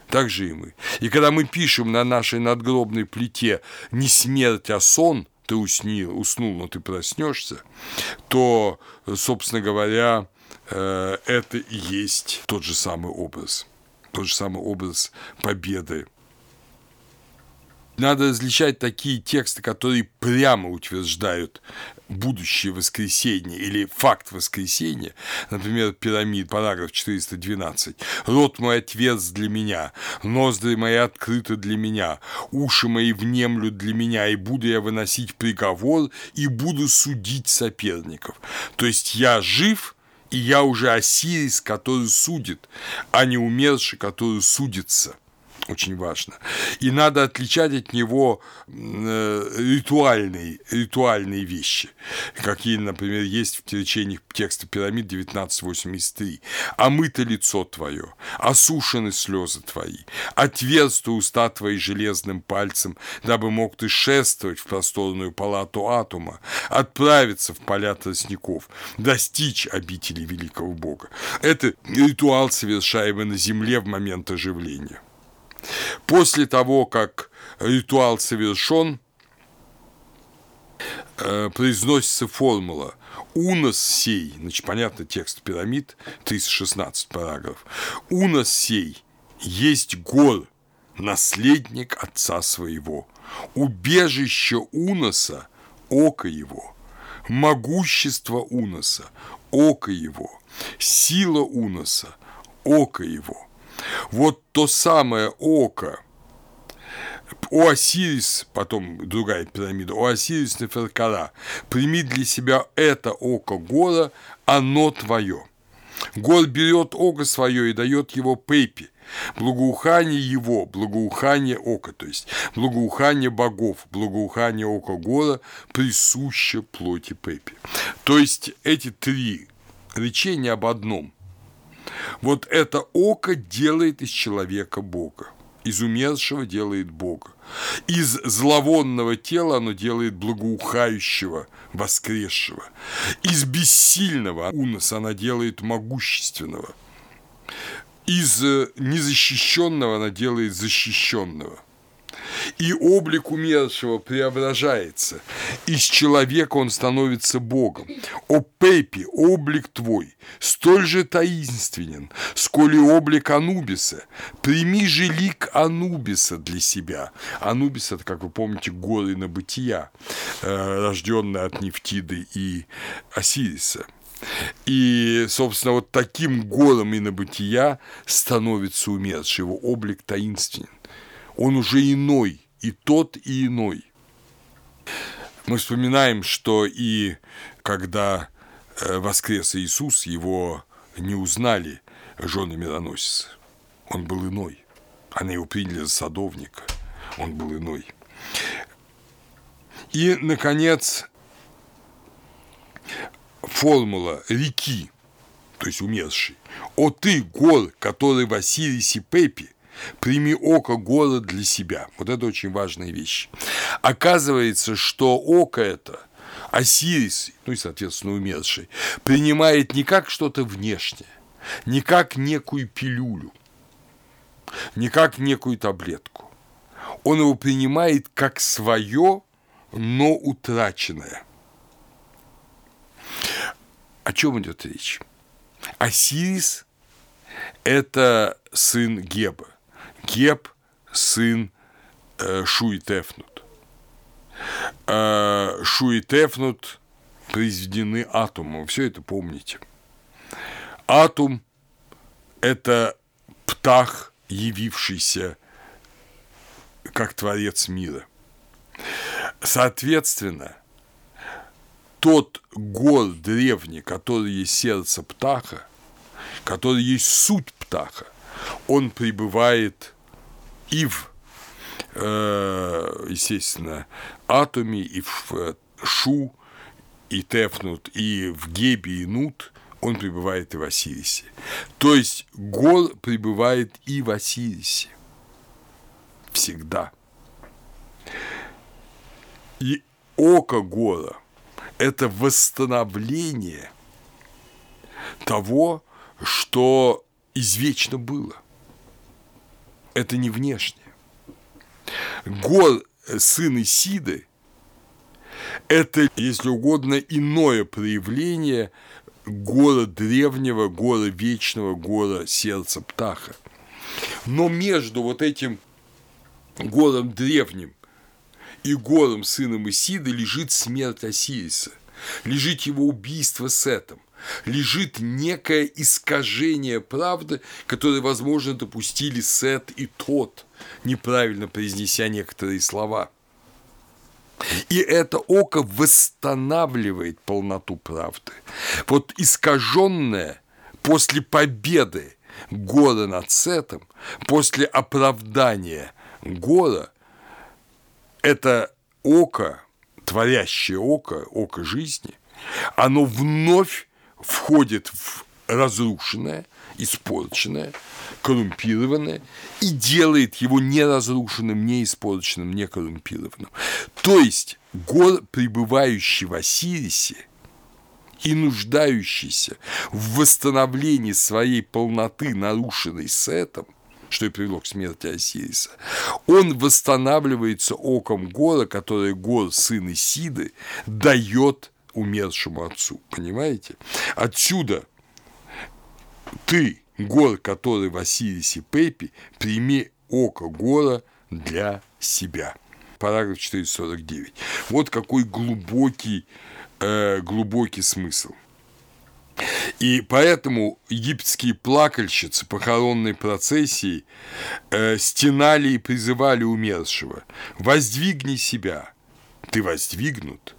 Так же и мы. И когда мы пишем на нашей надгробной плите не смерть, а сон, ты усни, уснул, но ты проснешься, то, собственно говоря, э, это и есть тот же самый образ тот же самый образ победы. Надо различать такие тексты, которые прямо утверждают будущее воскресенье или факт воскресения, например, пирамид, параграф 412, «Рот мой отверз для меня, ноздри мои открыты для меня, уши мои внемлют для меня, и буду я выносить приговор, и буду судить соперников». То есть я жив, и я уже Осирис, который судит, а не умерший, который судится – очень важно. И надо отличать от него э, ритуальные, ритуальные вещи, какие, например, есть в течениях текста пирамид 1983. «Омыто лицо твое, осушены слезы твои, отверсты уста твои железным пальцем, дабы мог ты шествовать в просторную палату атома, отправиться в поля тростников, достичь обители великого Бога». Это ритуал, совершаемый на земле в момент оживления. После того, как ритуал совершен, э, произносится формула «Унос сей», значит, понятно, текст пирамид, 316 параграф, «Унос сей есть гор, наследник отца своего, убежище Уноса – око его, могущество Уноса – око его, сила Уноса – око его, вот то самое око, Оасирис, потом другая пирамида, Оасирис Неферкара, прими для себя это око гора, оно твое. Гор берет око свое и дает его Пепи, благоухание его, благоухание ока, то есть благоухание богов, благоухание ока гора присуще плоти Пепи. То есть эти три речения об одном – вот это око делает из человека Бога. Из умершего делает Бога. Из зловонного тела оно делает благоухающего, воскресшего. Из бессильного уноса она делает могущественного. Из незащищенного она делает защищенного и облик умершего преображается. Из человека он становится Богом. О Пепи, облик твой, столь же таинственен, сколь и облик Анубиса. Прими же лик Анубиса для себя. Анубис – это, как вы помните, горы на бытия, э, рожденные от Нефтиды и Осириса. И, собственно, вот таким гором и на бытия становится умерший, его облик таинственен он уже иной, и тот, и иной. Мы вспоминаем, что и когда э, воскрес Иисус, его не узнали жены мироносицы. Он был иной. Они его приняли за садовника. Он был иной. И, наконец, формула реки, то есть умерший. «О ты, гор, который в Осирисе Пепи, Прими око года для себя. Вот это очень важная вещь. Оказывается, что око это Осирис, ну и, соответственно, умерший, принимает не как что-то внешнее, не как некую пилюлю, не как некую таблетку. Он его принимает как свое, но утраченное. О чем идет речь? Осирис – это сын Геба. Геб – сын э, Шуитефнут. Э, Шуитефнут произведены атомом, все это помните. Атом – это птах, явившийся как творец мира. Соответственно, тот гор древний, который есть сердце птаха, который есть суть птаха, он пребывает и в, э, естественно, атоме, и в э, шу, и тефнут, и в гебе, и нут, он пребывает и в Осирисе. То есть гор пребывает и в Осирисе. Всегда. И око гора – это восстановление того, что извечно было это не внешнее. Гор сын Исиды – это, если угодно, иное проявление гора древнего, гора вечного, гора сердца птаха. Но между вот этим гором древним и гором сыном Исиды лежит смерть Осириса – лежит его убийство Сетом, лежит некое искажение правды, которое, возможно, допустили Сет и тот, неправильно произнеся некоторые слова. И это око восстанавливает полноту правды. Вот искаженное после победы Гора над Сетом, после оправдания Гора, это око, творящее око, око жизни, оно вновь входит в разрушенное, испорченное, коррумпированное и делает его не разрушенным, не испорченным, не коррумпированным. То есть гор, пребывающий в Осирисе и нуждающийся в восстановлении своей полноты, нарушенной Сетом, что и привело к смерти Осириса, он восстанавливается оком Гора, которое Гор, сын Исиды, дает умершему отцу. Понимаете? Отсюда ты, Гор, который в Осирисе Пепи, прими око Гора для себя. Параграф 449. Вот какой глубокий, э, глубокий смысл. И поэтому египетские плакальщицы похоронной процессии э, стенали и призывали умершего «Воздвигни себя, ты воздвигнут,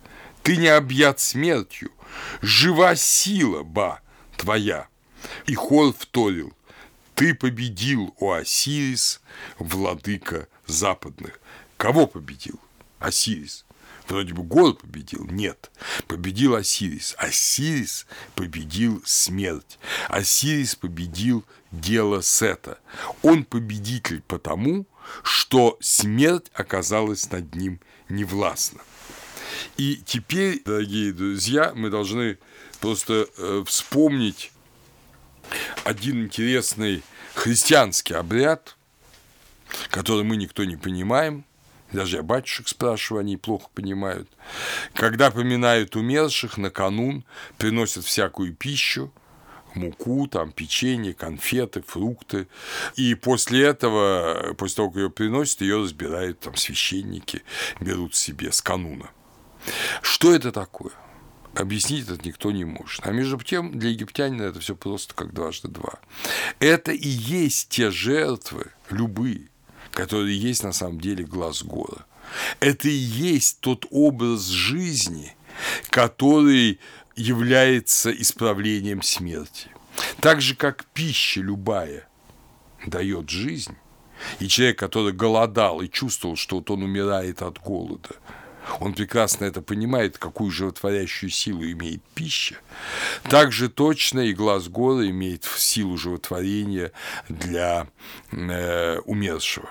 ты не объят смертью, жива сила, ба, твоя». И хор вторил «Ты победил, о Осирис, владыка западных». Кого победил? Осирис. Вроде бы город победил. Нет. Победил Осирис. Осирис победил смерть. Осирис победил дело Сета. Он победитель потому, что смерть оказалась над ним невластна. И теперь, дорогие друзья, мы должны просто э, вспомнить один интересный христианский обряд, который мы никто не понимаем – даже я батюшек спрашиваю, они плохо понимают. Когда поминают умерших, на канун приносят всякую пищу, муку, там, печенье, конфеты, фрукты. И после этого, после того, как ее приносят, ее разбирают там священники, берут себе с кануна. Что это такое? Объяснить это никто не может. А между тем, для египтянина это все просто как дважды два. Это и есть те жертвы, любые, который есть на самом деле глаз гора. Это и есть тот образ жизни, который является исправлением смерти. Так же, как пища любая дает жизнь, и человек, который голодал и чувствовал, что вот он умирает от голода, он прекрасно это понимает, какую животворящую силу имеет пища. Так же точно и глаз гора имеет силу животворения для э, умершего.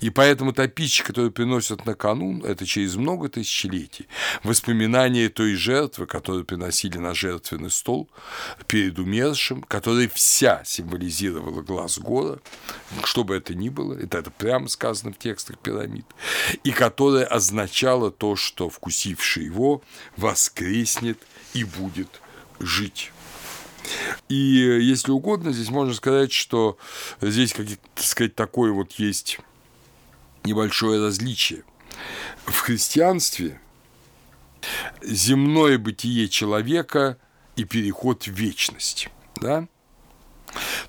И поэтому та пища, которую приносят на канун, это через много тысячелетий воспоминания той жертвы, которую приносили на жертвенный стол перед умершим, которая вся символизировала глаз гора, что бы это ни было, это, это прямо сказано в текстах пирамид, и которая означала то, что вкусивший его воскреснет и будет жить. И если угодно, здесь можно сказать, что здесь, как сказать, такой вот есть небольшое различие. В христианстве земное бытие человека и переход в вечность. Да?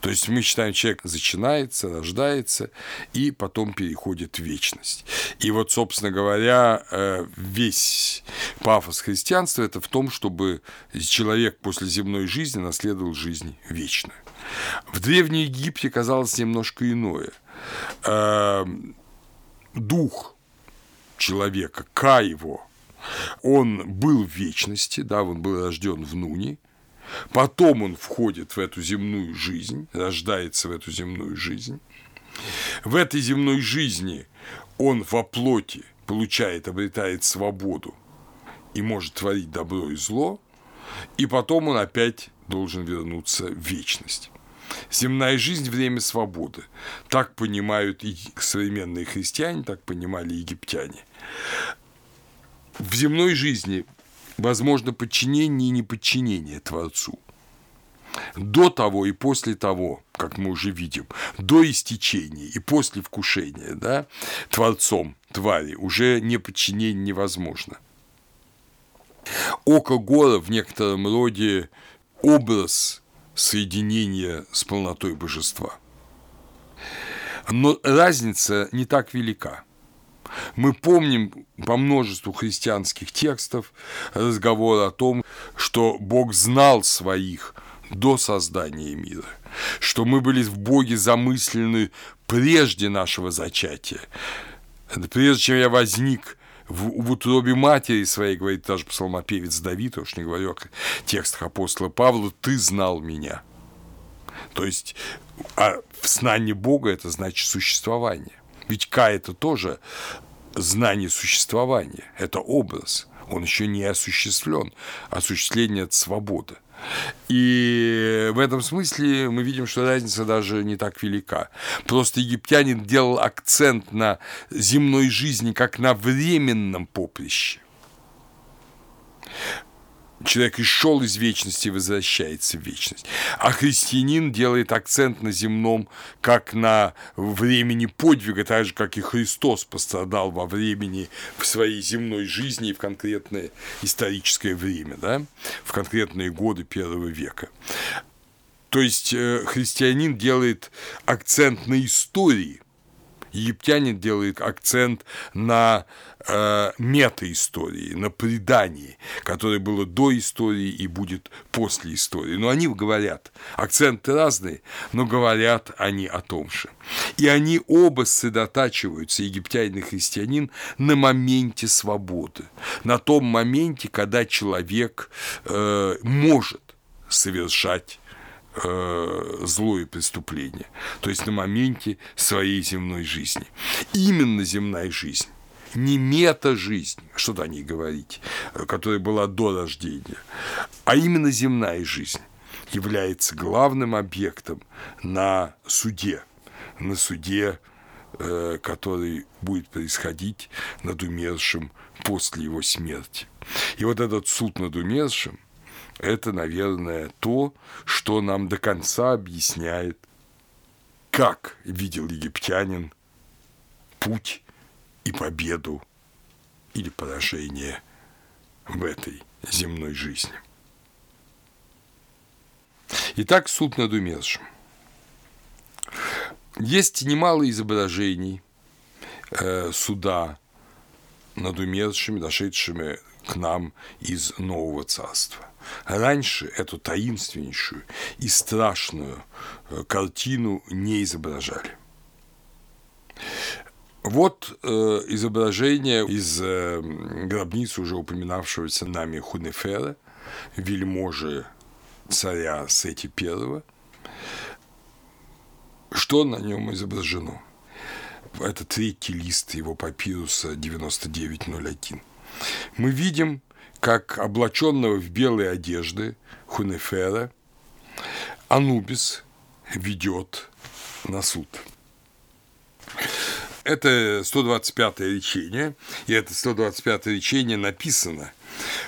То есть мы считаем, человек начинается, рождается и потом переходит в вечность. И вот, собственно говоря, э, весь пафос христианства – это в том, чтобы человек после земной жизни наследовал жизнь вечную. В Древнем Египте казалось немножко иное. Дух человека, Ка его, он был в вечности, да, он был рожден в Нуне, потом он входит в эту земную жизнь, рождается в эту земную жизнь. В этой земной жизни он во плоти получает, обретает свободу и может творить добро и зло, и потом он опять должен вернуться в вечность. Земная жизнь – время свободы. Так понимают и современные христиане, так понимали египтяне. В земной жизни возможно подчинение и неподчинение Творцу. До того и после того, как мы уже видим, до истечения и после вкушения да, Творцом твари уже неподчинение невозможно. Око гора в некотором роде образ соединения с полнотой божества. Но разница не так велика. Мы помним по множеству христианских текстов разговор о том, что Бог знал своих до создания мира, что мы были в Боге замыслены прежде нашего зачатия. Прежде чем я возник в, в утробе матери своей, говорит даже псалмопевец Давид, уж не говорю о текстах апостола Павла, ты знал меня. То есть а знание Бога – это значит существование. Ведь К – это тоже знание существования, это образ, он еще не осуществлен, осуществление – это свобода – и в этом смысле мы видим, что разница даже не так велика. Просто египтянин делал акцент на земной жизни как на временном поприще человек и шел из вечности возвращается в вечность. А христианин делает акцент на земном, как на времени подвига, так же, как и Христос пострадал во времени в своей земной жизни и в конкретное историческое время, да, в конкретные годы первого века. То есть э, христианин делает акцент на истории – египтянин делает акцент на э, метаистории, на предании, которое было до истории и будет после истории. Но они говорят, акценты разные, но говорят они о том же. И они оба сосредотачиваются, египтянин и христианин, на моменте свободы, на том моменте, когда человек э, может совершать э, злое преступление, то есть на моменте своей земной жизни. Именно земная жизнь не мета-жизнь, что-то о ней говорить, которая была до рождения, а именно земная жизнь является главным объектом на суде, на суде, э, который будет происходить над умершим после его смерти. И вот этот суд над умершим – это, наверное, то, что нам до конца объясняет, как видел египтянин путь и победу или поражение в этой земной жизни. Итак, суд над умершим. Есть немало изображений э, суда над умершими, дошедшими к нам из Нового Царства. Раньше эту таинственнейшую и страшную э, картину не изображали. Вот э, изображение из э, гробницы уже упоминавшегося нами Хунефера, вельможи царя Сети I. Что на нем изображено? Это третий лист его папируса 9901. Мы видим как облаченного в белые одежды Хунефера Анубис ведет на суд. Это 125-е речение, и это 125-е речение написано,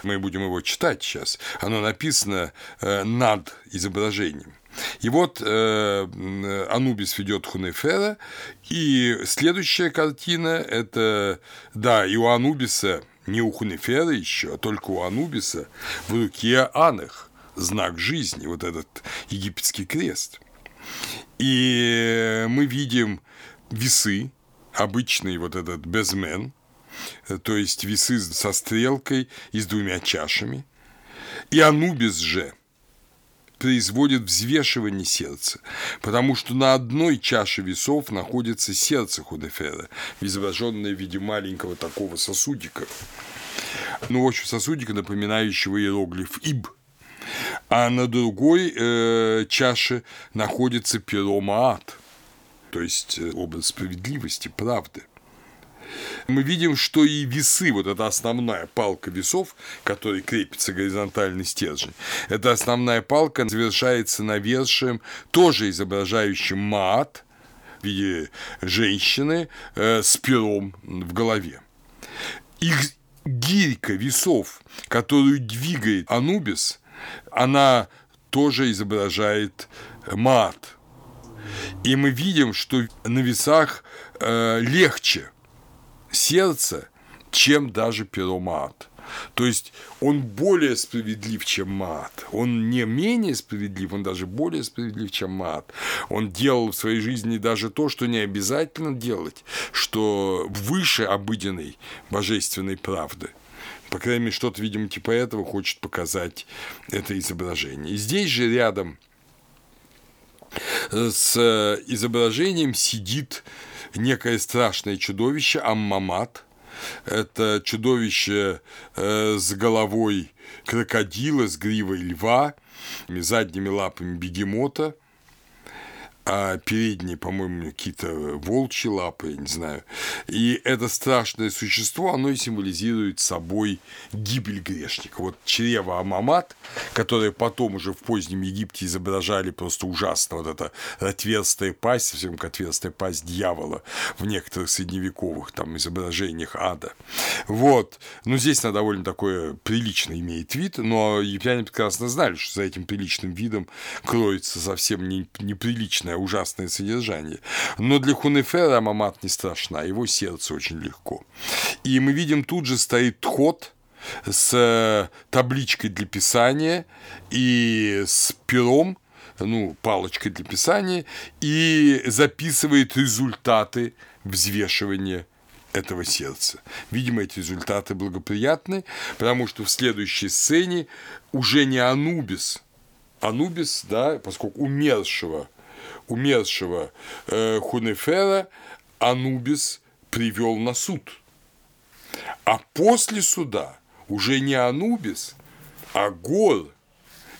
мы будем его читать сейчас, оно написано э, над изображением. И вот э, Анубис ведет Хунефера, и следующая картина – это, да, и у Анубиса не у Хунефера еще, а только у Анубиса в руке Анах, знак жизни, вот этот египетский крест. И мы видим весы, обычный вот этот безмен, то есть весы со стрелкой и с двумя чашами. И Анубис же – производит взвешивание сердца, потому что на одной чаше весов находится сердце Худефера, изображенное в виде маленького такого сосудика. Ну, в общем, сосудика, напоминающего иероглиф «иб», а на другой э, чаше находится перо Маат, то есть э, образ справедливости, правды мы видим, что и весы, вот эта основная палка весов, которой крепится горизонтальный стержень, эта основная палка завершается навершием, тоже изображающим мат в виде женщины э, с пером в голове. Их гирька весов, которую двигает Анубис, она тоже изображает мат. И мы видим, что на весах э, легче сердце, чем даже пиромат. То есть он более справедлив, чем Маат. Он не менее справедлив, он даже более справедлив, чем Маат. Он делал в своей жизни даже то, что не обязательно делать, что выше обыденной божественной правды. По крайней мере, что-то, видимо, типа этого хочет показать это изображение. И здесь же рядом с изображением сидит некое страшное чудовище Аммамат – это чудовище э, с головой крокодила, с гривой льва, задними лапами бегемота, а передние, по-моему, какие-то волчьи лапы, я не знаю. И это страшное существо, оно и символизирует собой гибель грешника. Вот чрево Амамат, которое потом уже в позднем Египте изображали просто ужасно, вот это отверстая пасть, совсем как отверстая пасть дьявола в некоторых средневековых там изображениях ада. Вот. Но здесь она довольно такое прилично имеет вид, но египтяне прекрасно знали, что за этим приличным видом кроется совсем не, ужасное, ужасное содержание. Но для Хунефера Мамат не страшна, его сердце очень легко. И мы видим, тут же стоит ход с э, табличкой для писания и с пером, ну, палочкой для писания, и записывает результаты взвешивания этого сердца. Видимо, эти результаты благоприятны, потому что в следующей сцене уже не Анубис, Анубис, да, поскольку умершего умершего э, Хунефера Анубис привел на суд. А после суда уже не Анубис, а Гор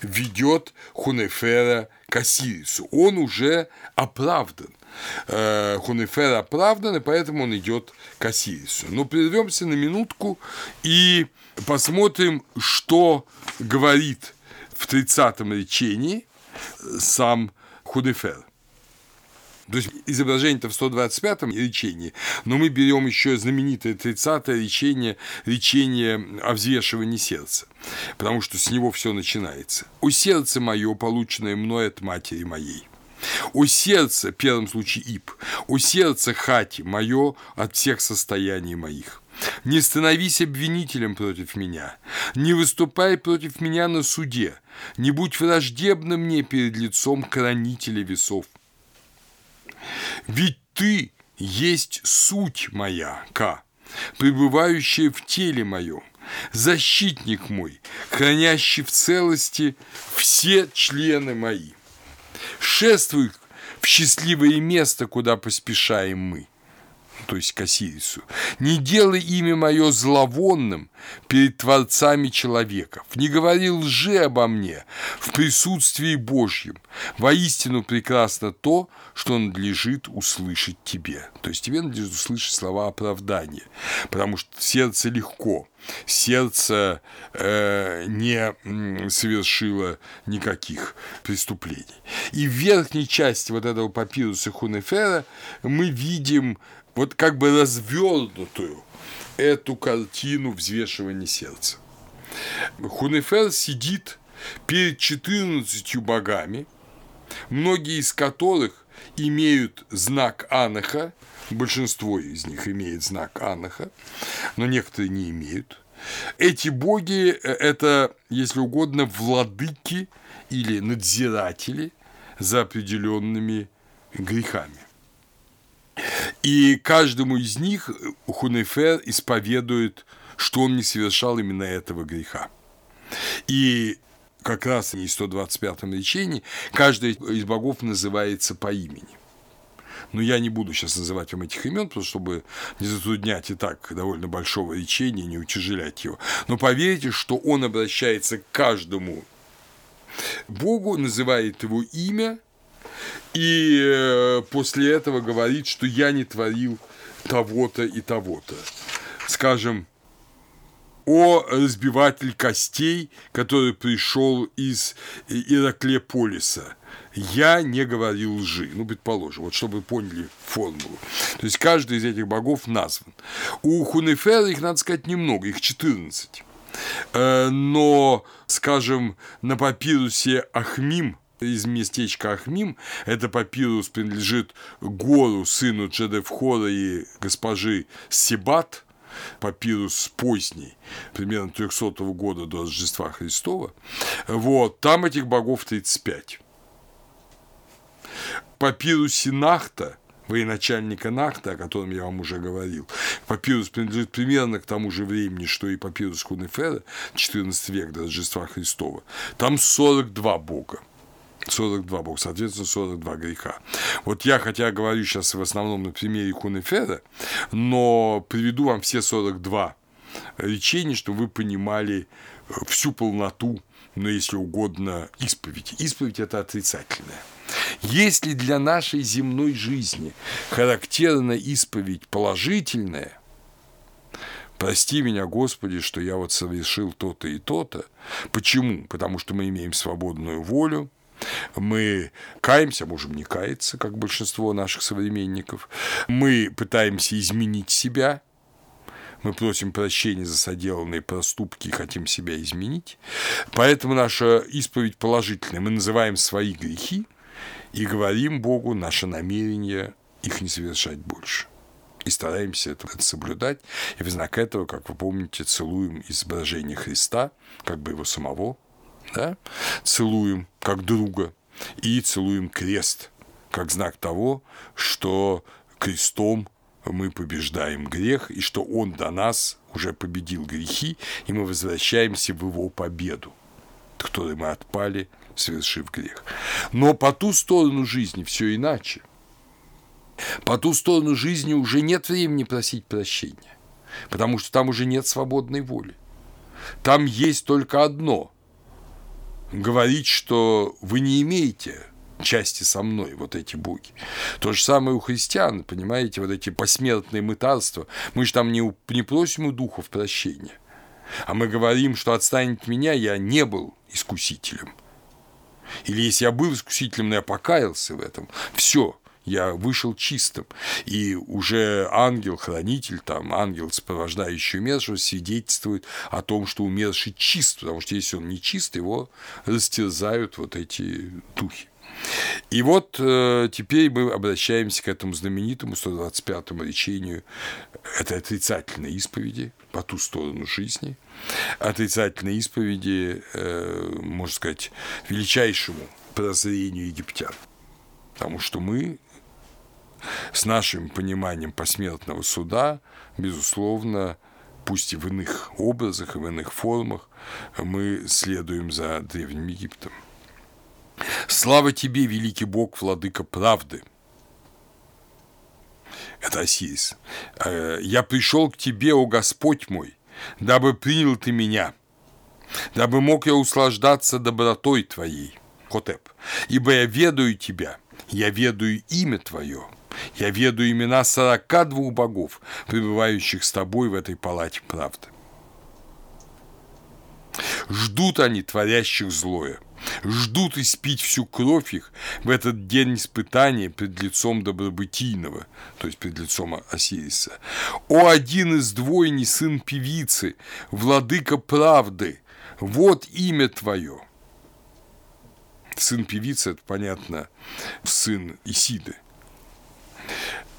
ведет Хунефера к Осирису. Он уже оправдан. Э, Хунефер оправдан, и поэтому он идет к Осирису. Но прервемся на минутку и посмотрим, что говорит в 30-м речении сам Хунефер. То есть изображение-то в 125-м речении, но мы берем еще знаменитое 30-е речение, речение о взвешивании сердца, потому что с него все начинается. «У сердце мое, полученное мной от матери моей». У сердца, в первом случае ип, у сердца хати мое от всех состояний моих. Не становись обвинителем против меня, не выступай против меня на суде, не будь враждебным мне перед лицом хранителя весов – ведь ты есть суть моя, К, пребывающая в теле моем, защитник мой, хранящий в целости все члены мои. Шествуй в счастливое место, куда поспешаем мы то есть к Осирису, не делай имя мое зловонным перед творцами человеков, не говори лжи обо мне в присутствии Божьем. Воистину прекрасно то, что надлежит услышать тебе. То есть тебе надлежит услышать слова оправдания, потому что сердце легко, сердце э, не совершило никаких преступлений. И в верхней части вот этого папируса Хунефера мы видим вот как бы развернутую эту картину взвешивания сердца. Хунефер сидит перед 14 богами, многие из которых имеют знак Анаха, большинство из них имеет знак Анаха, но некоторые не имеют. Эти боги – это, если угодно, владыки или надзиратели за определенными грехами. И каждому из них Хунефер исповедует, что он не совершал именно этого греха. И как раз в 125-м речении каждый из богов называется по имени. Но я не буду сейчас называть вам этих имен, просто чтобы не затруднять и так довольно большого речения, не утяжелять его. Но поверьте, что он обращается к каждому Богу, называет его имя – и э, после этого говорит, что я не творил того-то и того-то. Скажем, о разбиватель костей, который пришел из Ираклеполиса. Я не говорил лжи, ну, предположим, вот чтобы вы поняли формулу. То есть каждый из этих богов назван. У Хунефера их, надо сказать, немного, их 14. Э, но, скажем, на папирусе Ахмим из местечка Ахмим. Это папирус принадлежит Гору, сыну Джедевхора и госпожи Сибат. папирус поздний, примерно 300 года до Рождества Христова, вот, там этих богов 35. Папирус Нахта – военачальника Нахта, о котором я вам уже говорил. Папирус принадлежит примерно к тому же времени, что и папирус Хунефера, 14 век до Рождества Христова. Там 42 бога. 42 бога, соответственно, 42 греха. Вот я, хотя говорю сейчас в основном на примере Хунефера, но приведу вам все 42 речения, чтобы вы понимали э, всю полноту, но если угодно, исповедь. Исповедь – это отрицательное. Если для нашей земной жизни характерна исповедь положительная, прости меня, Господи, что я вот совершил то-то и то-то. Почему? Потому что мы имеем свободную волю, мы каемся, можем не каяться, как большинство наших современников. Мы пытаемся изменить себя, мы просим прощения за соделанные проступки и хотим себя изменить. Поэтому наша исповедь положительная. Мы называем свои грехи – и говорим Богу наше намерение их не совершать больше. И стараемся это соблюдать. И в знак этого, как вы помните, целуем изображение Христа, как бы его самого, да? целуем как друга и целуем крест, как знак того, что крестом мы побеждаем грех, и что Он до нас уже победил грехи, и мы возвращаемся в Его победу, которой мы отпали совершив грех. Но по ту сторону жизни все иначе. По ту сторону жизни уже нет времени просить прощения, потому что там уже нет свободной воли. Там есть только одно – говорить, что вы не имеете части со мной, вот эти боги. То же самое у христиан, понимаете, вот эти посмертные мытарства. Мы же там не, не просим у духов прощения, а мы говорим, что отстанет меня, я не был искусителем. Или если я был искусителем, но я покаялся в этом, все, я вышел чистым. И уже ангел-хранитель, там, ангел, сопровождающий умершего, свидетельствует о том, что умерший чист, потому что если он не чист, его растерзают вот эти духи. И вот э, теперь мы обращаемся к этому знаменитому 125-му речению это отрицательной исповеди по ту сторону жизни, отрицательной исповеди, э, можно сказать, величайшему прозрению египтян. Потому что мы с нашим пониманием посмертного суда, безусловно, пусть и в иных образах, и в иных формах, мы следуем за Древним Египтом. Слава тебе, великий Бог, владыка правды. Это Осирис. «Э, Я пришел к тебе, о Господь мой, дабы принял ты меня, дабы мог я услаждаться добротой твоей. Хотеп. Ибо я ведаю тебя, я ведаю имя твое, я ведаю имена сорока двух богов, пребывающих с тобой в этой палате правды. Ждут они творящих злое – ждут испить всю кровь их в этот день испытания пред лицом добробытийного, то есть пред лицом Осириса. О, один из двойни, сын певицы, владыка правды, вот имя твое. Сын певицы, это понятно, сын Исиды.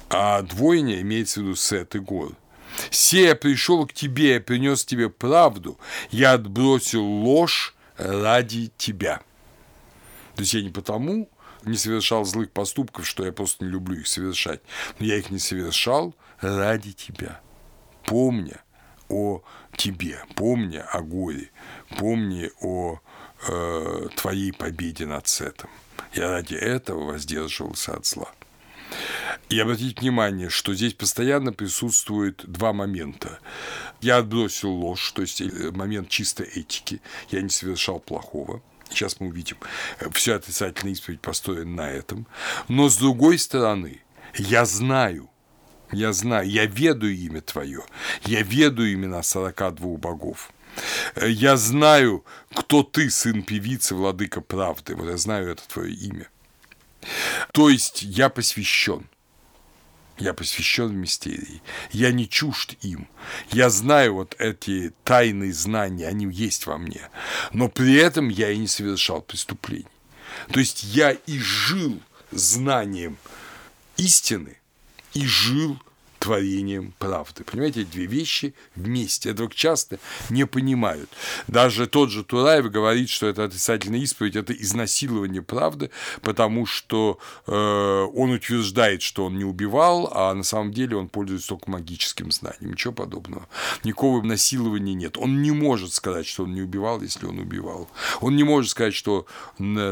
А двойня имеется в виду Сет и Гор. «Се я пришел к тебе, я принес тебе правду, я отбросил ложь, ради тебя. То есть я не потому не совершал злых поступков, что я просто не люблю их совершать, но я их не совершал ради тебя, помня о тебе, помня о горе, помни о э, твоей победе над Сетом. Я ради этого воздерживался от зла. И обратите внимание, что здесь постоянно присутствует два момента. Я отбросил ложь, то есть э, момент чистой этики. Я не совершал плохого. Сейчас мы увидим. Вся отрицательная исповедь построена на этом. Но с другой стороны, я знаю, я знаю, я ведаю имя Твое, я ведаю имена 42 богов. Э, я знаю, кто ты, сын певицы, владыка правды. Вот я знаю это твое имя. То есть я посвящен. Я посвящен в мистерии. Я не чужд им. Я знаю вот эти тайные знания, они есть во мне. Но при этом я и не совершал преступлений. То есть я и жил знанием истины, и жил творением правды. Понимаете, две вещи вместе. Этого часто не понимают. Даже тот же Тураев говорит, что это отрицательная исповедь, это изнасилование правды, потому что э, он утверждает, что он не убивал, а на самом деле он пользуется только магическим знанием. Ничего подобного. Никакого насилования нет. Он не может сказать, что он не убивал, если он убивал. Он не может сказать, что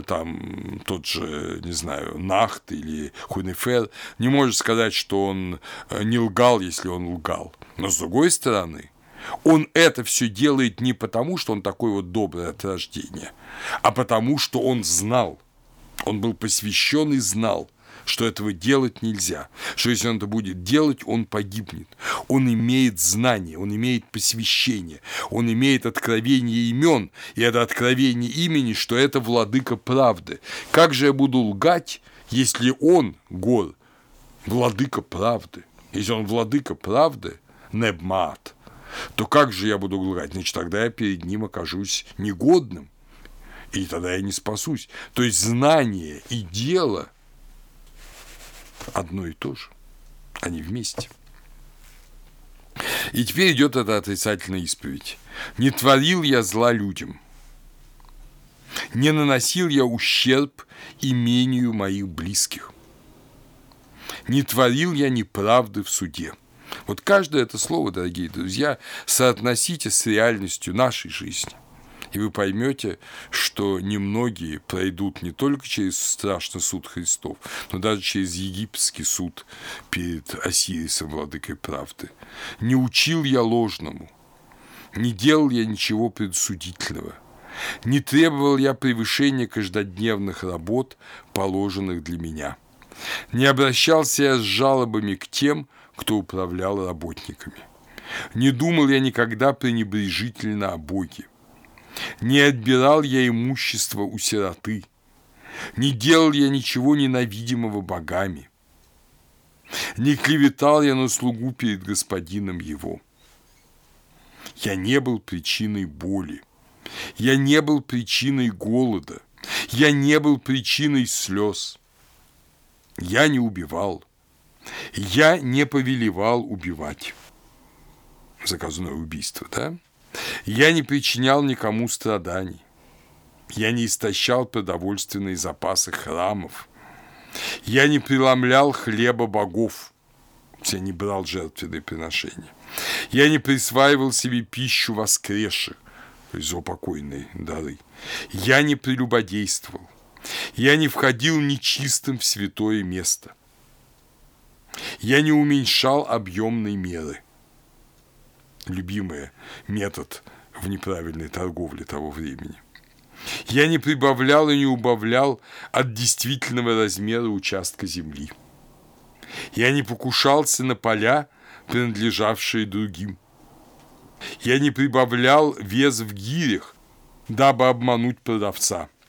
там тот же, не знаю, Нахт или Хунефер не может сказать, что он э, не лгал, если он лгал. Но с другой стороны, он это все делает не потому, что он такой вот добрый от рождения, а потому, что он знал. Он был посвящен и знал, что этого делать нельзя, что если он это будет делать, он погибнет. Он имеет знание, он имеет посвящение, он имеет откровение имен, и это откровение имени, что это владыка правды. Как же я буду лгать, если он, Гор, владыка правды? Если он владыка правды, Небмат, то как же я буду лгать? Значит, тогда я перед ним окажусь негодным, и тогда я не спасусь. То есть знание и дело одно и то же, они вместе. И теперь идет эта отрицательная исповедь. Не творил я зла людям, не наносил я ущерб имению моих близких – не творил я неправды в суде. Вот каждое это слово, дорогие друзья, соотносите с реальностью нашей жизни. И вы поймете, что немногие пройдут не только через страшный суд Христов, но даже через египетский суд перед Осирисом, владыкой правды. Не учил я ложному, не делал я ничего предсудительного, не требовал я превышения каждодневных работ, положенных для меня – не обращался я с жалобами к тем, кто управлял работниками. Не думал я никогда пренебрежительно о Боге. Не отбирал я имущество у сироты. Не делал я ничего ненавидимого богами. Не клеветал я на слугу перед господином его. Я не был причиной боли. Я не был причиной голода. Я не был причиной слез. Я не убивал. Я не повелевал убивать. Заказное убийство, да? Я не причинял никому страданий. Я не истощал продовольственные запасы храмов. Я не преломлял хлеба богов. Я не брал жертвенные приношения. Я не присваивал себе пищу воскресших, то есть заупокойные дары. Я не прелюбодействовал. Я не входил нечистым в святое место. Я не уменьшал объемной меры. Любимый метод в неправильной торговле того времени. Я не прибавлял и не убавлял от действительного размера участка земли. Я не покушался на поля, принадлежавшие другим. Я не прибавлял вес в гирях, дабы обмануть продавца –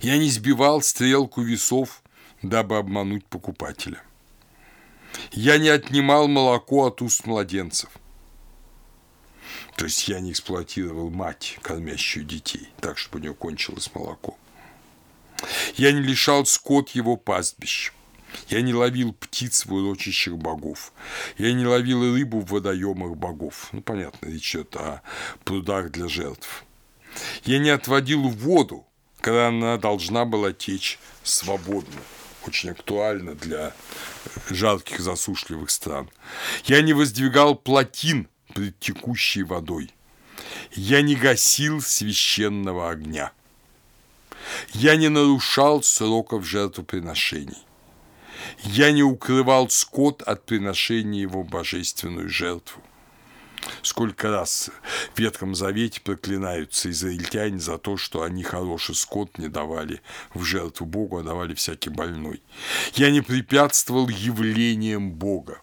я не сбивал стрелку весов, дабы обмануть покупателя. Я не отнимал молоко от уст младенцев. То есть я не эксплуатировал мать, кормящую детей, так, чтобы у нее кончилось молоко. Я не лишал скот его пастбищ. Я не ловил птиц в урочищах богов. Я не ловил рыбу в водоемах богов. Ну, понятно, речь идет о прудах для жертв. Я не отводил воду когда она должна была течь свободно. Очень актуально для жарких засушливых стран. Я не воздвигал плотин пред текущей водой. Я не гасил священного огня. Я не нарушал сроков жертвоприношений. Я не укрывал скот от приношения его божественную жертву. Сколько раз в Ветхом Завете проклинаются израильтяне за то, что они хороший скот не давали в жертву Богу, а давали всякий больной. Я не препятствовал явлениям Бога,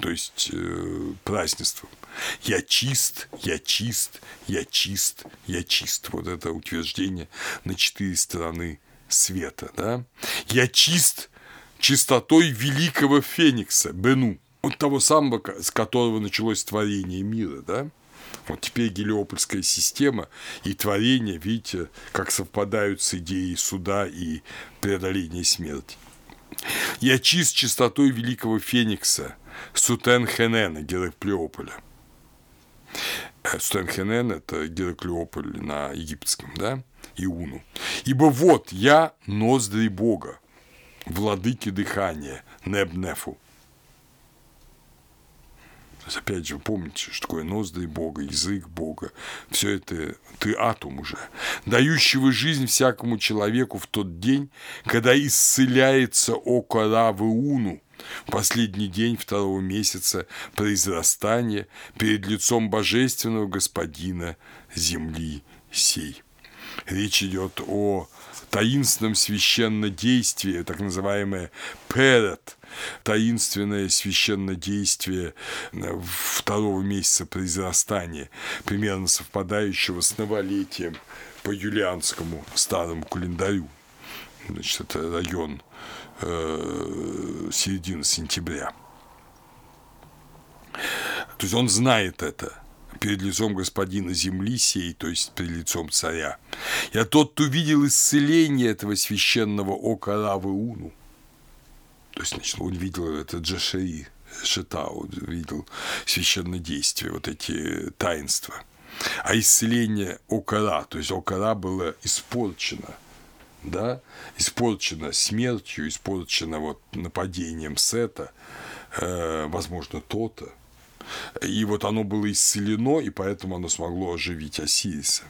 то есть э, празднеством. Я чист, я чист, я чист, я чист. Вот это утверждение на четыре стороны света. Да? Я чист чистотой великого феникса, Бену вот того самого, с которого началось творение мира, да? Вот теперь гелиопольская система и творение, видите, как совпадают с идеей суда и преодоления смерти. Я чист чистотой великого феникса, Сутен-Хенена, Гераклеополя. Э, Сутен-Хенен – это Гераклеополь на египетском, да, Иуну. Ибо вот я ноздри Бога, владыки дыхания, Небнефу. То опять же, помните, что такое ноздри Бога, язык Бога. Все это ты атом уже, дающего жизнь всякому человеку в тот день, когда исцеляется око Равыуну, в последний день второго месяца произрастания перед лицом божественного господина земли сей. Речь идет о таинственном священнодействии, так называемое перед, таинственное священнодействие э, второго месяца произрастания, примерно совпадающего с новолетием по юлианскому старому календарю. Значит, это район э, середины сентября. То есть он знает это – перед лицом господина земли сей, то есть перед лицом царя. Я тот, кто видел исцеление этого священного ока Равы Уну. То есть, значит, он видел это Джашаи, Шетау, видел священное действие, вот эти таинства. А исцеление Окара, то есть Окара было испорчено, да, испорчено смертью, испорчено вот нападением Сета, э, возможно, то-то, и вот оно было исцелено, и поэтому оно смогло оживить Осириса.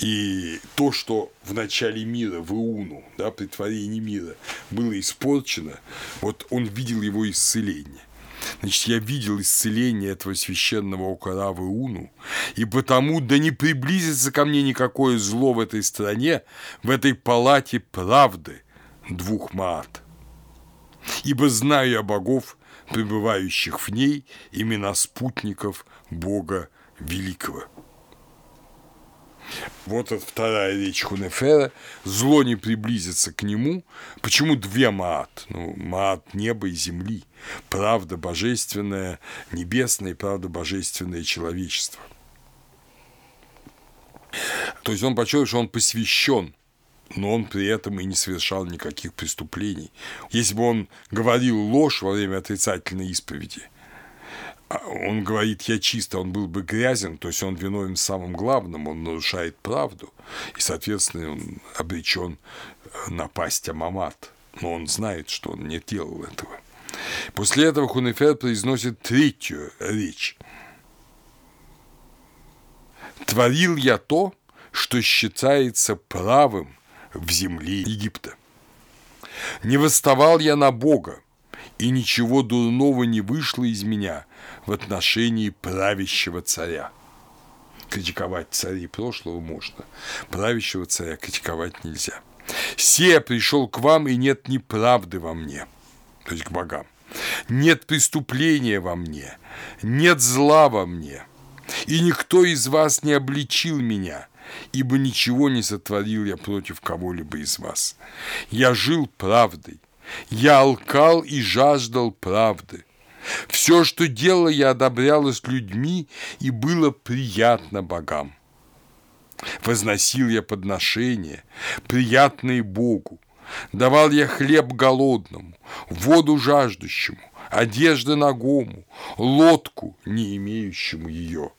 И то, что в начале мира, в Иуну, да, при творении мира, было испорчено, вот он видел его исцеление. Значит, я видел исцеление этого священного окора в Иуну, и потому да не приблизится ко мне никакое зло в этой стране, в этой палате правды двух маат. Ибо знаю я богов, пребывающих в ней имена спутников Бога Великого. Вот это вторая речь Хунефера. Зло не приблизится к нему. Почему две Маат? Ну, Маат неба и земли. Правда божественная, небесная и правда божественное человечество. То есть он подчеркивает, что он посвящен но он при этом и не совершал никаких преступлений. Если бы он говорил ложь во время отрицательной исповеди, а он говорит «я чисто», он был бы грязен, то есть он виновен в самом главном, он нарушает правду, и, соответственно, он обречен на пасть Амамат, но он знает, что он не делал этого. После этого Хунефер произносит третью речь. «Творил я то, что считается правым в земле Египта. Не восставал я на Бога, и ничего дурного не вышло из меня в отношении правящего царя. Критиковать царей прошлого можно, правящего царя критиковать нельзя. «Се пришел к вам, и нет неправды во мне», то есть к богам. «Нет преступления во мне, нет зла во мне, и никто из вас не обличил меня, ибо ничего не сотворил я против кого-либо из вас. Я жил правдой, я алкал и жаждал правды. Все, что делал, я одобрялось людьми и было приятно богам. Возносил я подношения, приятные Богу, давал я хлеб голодному, воду жаждущему, одежды ногому, лодку, не имеющему ее.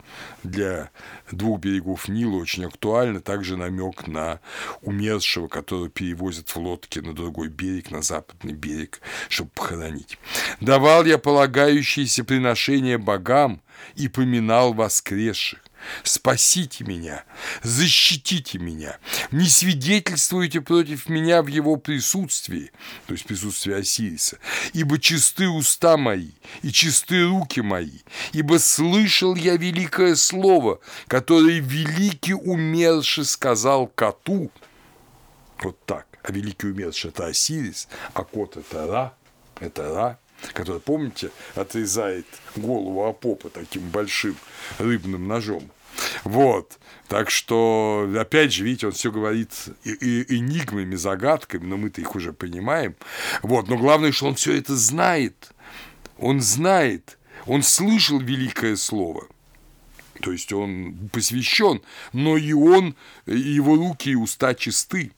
Для двух берегов Нила очень актуально также намек на умершего, которого перевозят в лодке на другой берег, на западный берег, чтобы похоронить. Давал я полагающиеся приношения богам и поминал воскресших. Спасите меня, защитите меня, не свидетельствуйте против меня в его присутствии, то есть присутствии Осириса, ибо чисты уста мои и чисты руки мои, ибо слышал я великое слово, которое великий умерший сказал коту. Вот так. А великий умерший – это Осирис, а кот – это Ра, это Ра, который, помните, отрезает голову Апопа таким большим рыбным ножом. Вот. Так что, опять же, видите, он все говорит и, и, энигмами, загадками, но мы-то их уже понимаем. Вот. Но главное, что он все это знает. Он знает. Он слышал великое слово. То есть он посвящен, но и он, и его руки и уста чисты.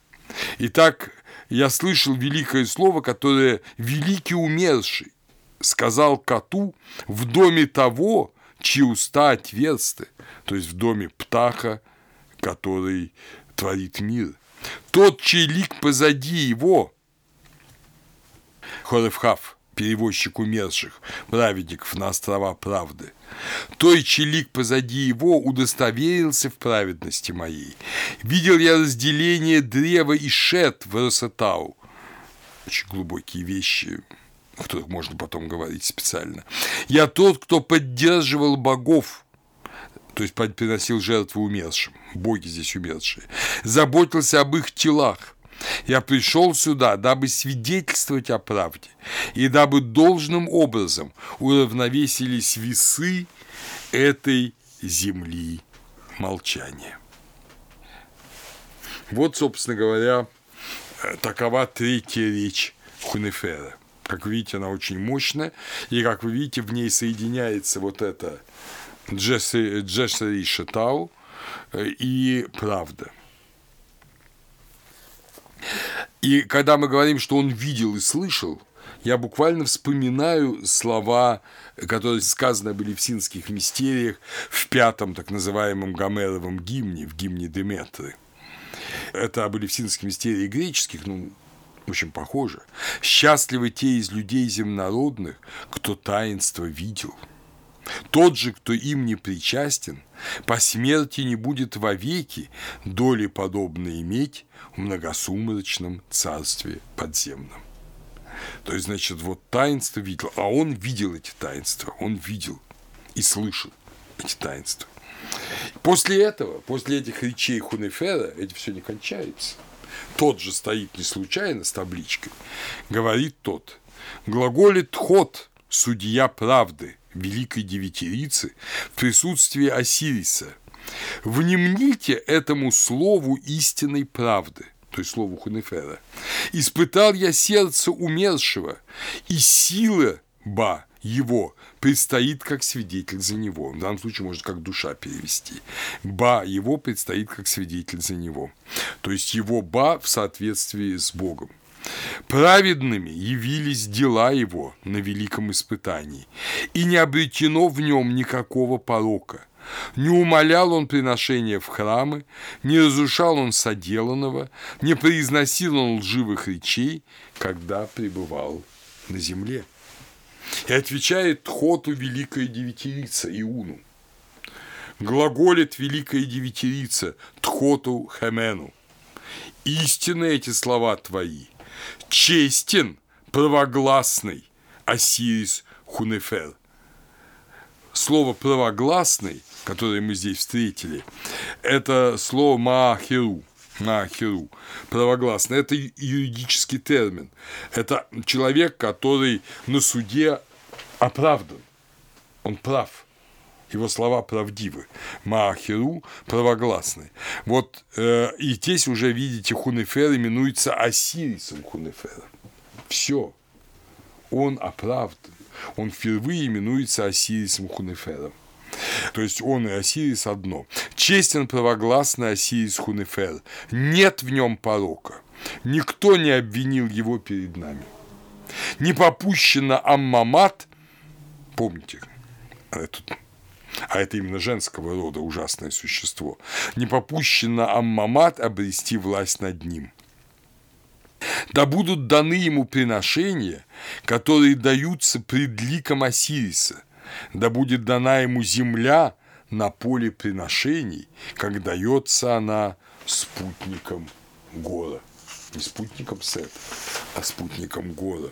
Итак, я слышал великое слово, которое великий умерший сказал коту в доме того, чьи уста отверсты, то есть в доме птаха, который творит мир. Тот, чей лик позади его, Хоревхав, перевозчик умерших, праведников на острова правды. Той, чей лик позади его, удостоверился в праведности моей. Видел я разделение древа и шет в Росатау. Очень глубокие вещи, о которых можно потом говорить специально. Я тот, кто поддерживал богов, то есть приносил жертву умершим, боги здесь умершие, заботился об их телах, я пришел сюда, дабы свидетельствовать о правде, и дабы должным образом уравновесились весы этой земли молчания. Вот, собственно говоря, такова третья речь Хунефера. Как видите, она очень мощная, и, как вы видите, в ней соединяется вот это Джессери Шатау и правда – и когда мы говорим, что он видел и слышал, я буквально вспоминаю слова, которые сказаны были в синских мистериях в пятом так называемом Гомеровом гимне, в гимне Деметры. Это были в синских мистериях греческих, ну, очень похоже. «Счастливы те из людей земнородных, кто таинство видел». Тот же, кто им не причастен, по смерти не будет вовеки доли подобно иметь в многосумрачном царстве подземном. То есть, значит, вот таинство видел, а он видел эти таинства, он видел и слышал эти таинства. После этого, после этих речей Хунефера, это все не кончается. Тот же стоит не случайно с табличкой, говорит тот, глаголит ход, судья правды, великой девятирицы в присутствии Осириса. Внемните этому слову истинной правды, то есть слову Хунефера. «Испытал я сердце умершего, и сила ба его предстоит как свидетель за него. В данном случае можно как душа перевести. Ба его предстоит как свидетель за него. То есть его ба в соответствии с Богом. Праведными явились дела его на великом испытании, и не обретено в нем никакого порока. Не умолял он приношения в храмы, не разрушал он соделанного, не произносил он лживых речей, когда пребывал на земле. И отвечает Тхоту великая девятирица Иуну. Глаголит великая девятирица Тхоту Хемену. Истинны эти слова твои, честен, правогласный Осирис Хунефер. Слово «правогласный», которое мы здесь встретили, это слово «маахеру», Маахеру, правогласный. Это юридический термин. Это человек, который на суде оправдан. Он прав. Его слова правдивы. Маахеру правогласный. Вот э, и здесь уже видите, Хунефер именуется Осирисом Хунефера. Все. Он оправдан. Он впервые именуется Осирисом Хунефером. То есть он и Осирис одно. Честен правогласный Осирис Хунефер. Нет в нем порока. Никто не обвинил его перед нами. Не попущено Аммамат, помните, этот а это именно женского рода ужасное существо, не попущено Аммамат обрести власть над ним. Да будут даны ему приношения, которые даются пред ликом Осириса, да будет дана ему земля на поле приношений, как дается она спутникам гора не спутником Сет, а спутником Гора.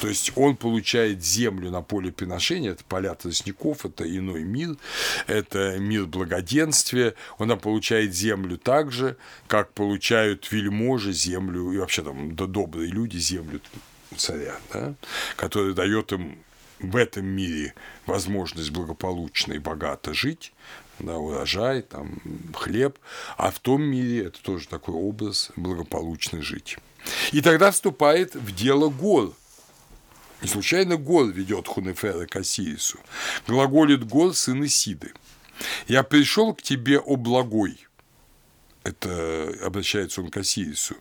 То есть он получает землю на поле приношения, это поля тростников, это иной мир, это мир благоденствия, она получает землю так же, как получают вельможи землю, и вообще там добрые люди землю царя, да, который дает им в этом мире возможность благополучно и богато жить, да, урожай, там, хлеб, а в том мире это тоже такой образ благополучно жить. И тогда вступает в дело гор. Не случайно гор ведет Хунефера к Осирису. Глаголит гор сын Исиды. «Я пришел к тебе, о благой». Это обращается он к Осирису.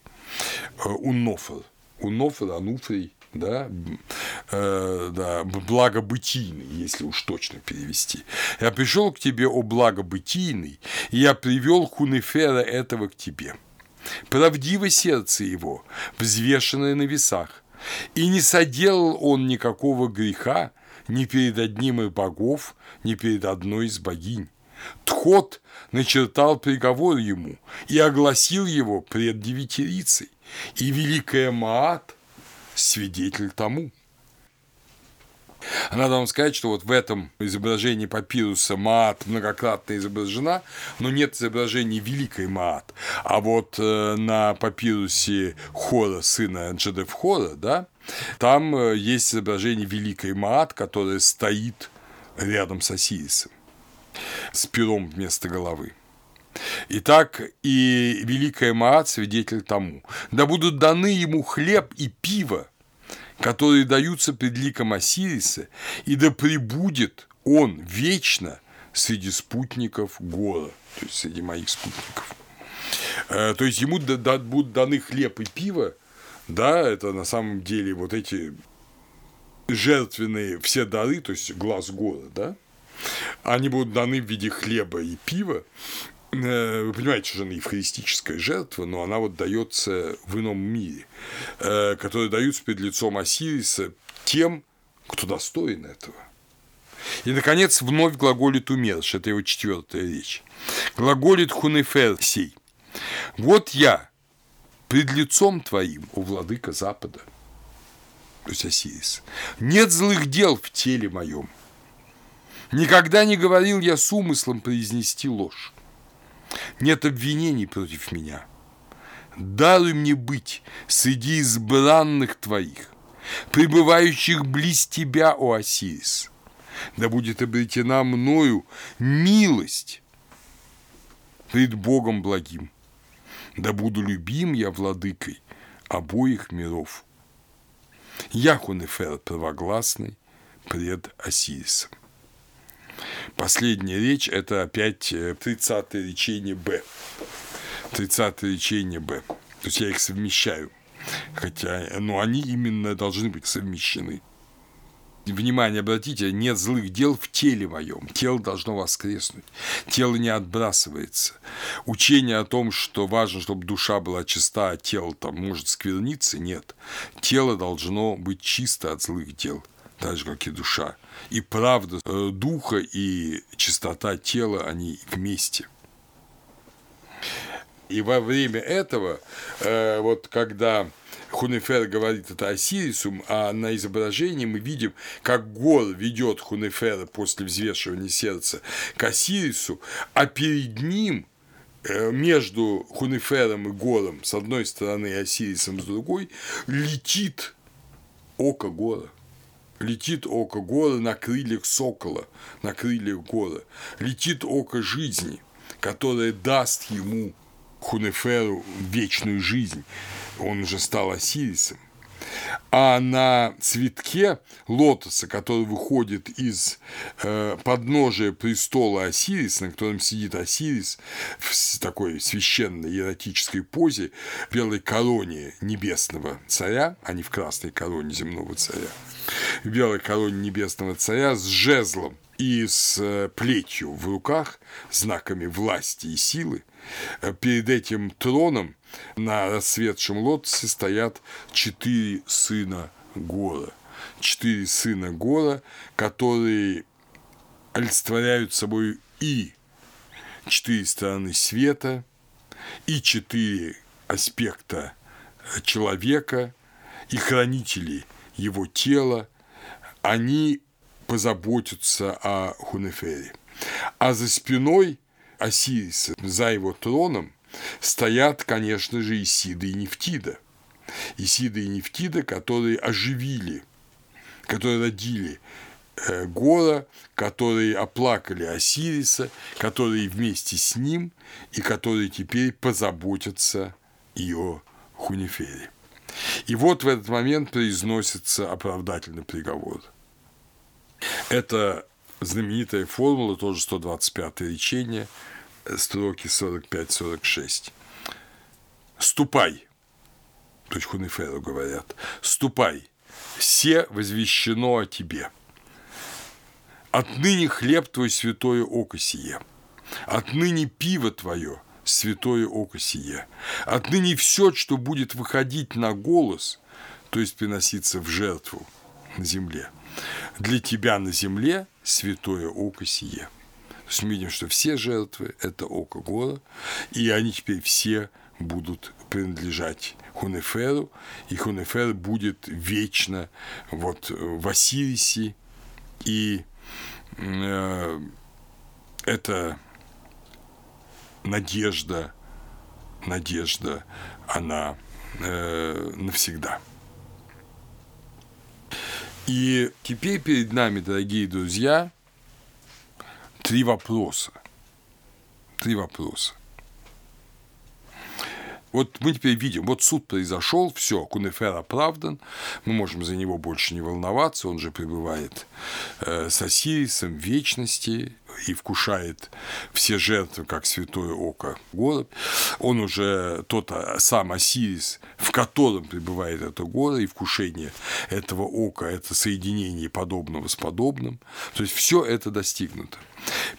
Э, Унофор. Унофор, Ануфрий, да, э, да, благобытийный, если уж точно перевести. Я пришел к тебе, о благобытийный, и я привел Хунефера этого к тебе. Правдиво сердце его, взвешенное на весах, и не соделал он никакого греха ни перед одним из богов, ни перед одной из богинь. Тхот начертал приговор ему и огласил его пред девятирицей, и великая Маат – свидетель тому. Надо вам сказать, что вот в этом изображении папируса Маат многократно изображена, но нет изображения Великой Маат. А вот э, на папирусе Хора, сына Джедев Хора, да, там э, есть изображение Великой Маат, которая стоит рядом с Осирисом с пером вместо головы. Итак, и Великая Маат свидетель тому. Да будут даны ему хлеб и пиво, которые даются пред ликом Осириса, и да пребудет он вечно среди спутников гора, то есть среди моих спутников. Э, то есть ему будут даны хлеб и пиво, да, это на самом деле вот эти жертвенные все дары, то есть глаз гора, да, они будут даны в виде хлеба и пива. Э, вы понимаете, что она евхаристическая жертва, но она вот дается в ином мире, э, которые даются перед лицом Осириса тем, кто достоин этого. И, наконец, вновь глаголит Умерш, это его четвертая речь. Глаголит Хунефер сей. Вот я пред лицом твоим, у владыка Запада, то есть Осирис, нет злых дел в теле моем – Никогда не говорил я с умыслом произнести ложь. Нет обвинений против меня. Даруй мне быть среди избранных твоих, пребывающих близ тебя, о Осирис. Да будет обретена мною милость пред Богом благим. Да буду любим я владыкой обоих миров. Яхунефер правогласный пред Осирисом. Последняя речь – это опять 30-е э, речение Б. 30-е речение Б. То есть я их совмещаю. Хотя, ну, они именно должны быть совмещены. Внимание, обратите, нет злых дел в теле моем. Тело должно воскреснуть. Тело не отбрасывается. Учение о том, что важно, чтобы душа была чиста, а тело там может скверниться, нет. Тело должно быть чисто от злых дел так же, как и душа. И правда э, духа и чистота тела, они вместе. И во время этого, э, вот когда Хунефер говорит это Осирису, а на изображении мы видим, как Гор ведет Хунефера после взвешивания сердца к Осирису, а перед ним э, между Хунефером и Гором с одной стороны и Осирисом с другой летит око Гора летит око гора на крыльях сокола, на крыльях гора, летит око жизни, которое даст ему, Хунеферу, вечную жизнь. Он уже стал Осирисом. А на цветке лотоса, который выходит из э, подножия престола Осириса, на котором сидит Осирис в такой священной эротической позе, в белой короне небесного царя, а не в красной короне земного царя, в белой короне небесного царя с жезлом и с э, плетью в руках, знаками власти и силы, э, перед этим троном на расцветшем лотосе стоят четыре сына Гора. Четыре сына Гора, которые олицетворяют собой и четыре стороны света, и четыре аспекта человека, и хранители его тела, они позаботятся о Хунефере. А за спиной Осириса, за его троном, стоят, конечно же, Исида и Нефтида. Исида и Нефтида, которые оживили, которые родили э, Гора, которые оплакали Осириса, которые вместе с ним и которые теперь позаботятся о Хунифере. И вот в этот момент произносится оправдательный приговор. Это знаменитая формула, тоже 125-е речение, строки 45-46. «Ступай!» То есть Хунеферу говорят. «Ступай! Все возвещено о тебе. Отныне хлеб твой святое око сие. Отныне пиво твое святое око сие. Отныне все, что будет выходить на голос, то есть приноситься в жертву на земле, для тебя на земле святое око сие. То есть мы видим, что все жертвы – это око гора, и они теперь все будут принадлежать Хунеферу, и Хунефер будет вечно вот в Осирисе, и э, это надежда, надежда, она э, навсегда. И теперь перед нами, дорогие друзья, три вопроса. Три вопроса. Вот мы теперь видим, вот суд произошел, все, Кунефер оправдан, мы можем за него больше не волноваться, он же пребывает э, с Осирисом в вечности и вкушает все жертвы, как святое око город. Он уже тот а, сам Осирис, в котором пребывает это горе, и вкушение этого ока – это соединение подобного с подобным. То есть все это достигнуто.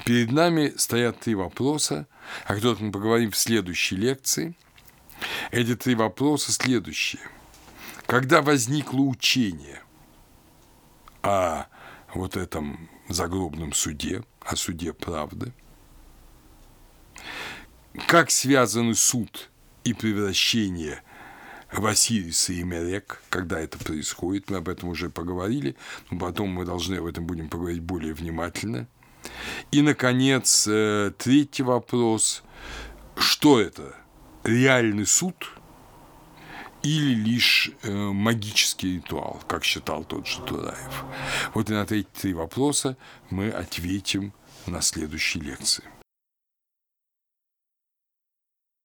Перед нами стоят три вопроса, о которых мы поговорим в следующей лекции – эти три вопроса следующие. Когда возникло учение о вот этом загробном суде, о суде правды, как связаны суд и превращение в Осириса и Мерек, когда это происходит, мы об этом уже поговорили, но потом мы должны об этом будем поговорить более внимательно. И, наконец, э, третий вопрос, что это реальный суд или лишь э, магический ритуал, как считал тот же Тураев. Вот на эти три вопроса мы ответим на следующей лекции.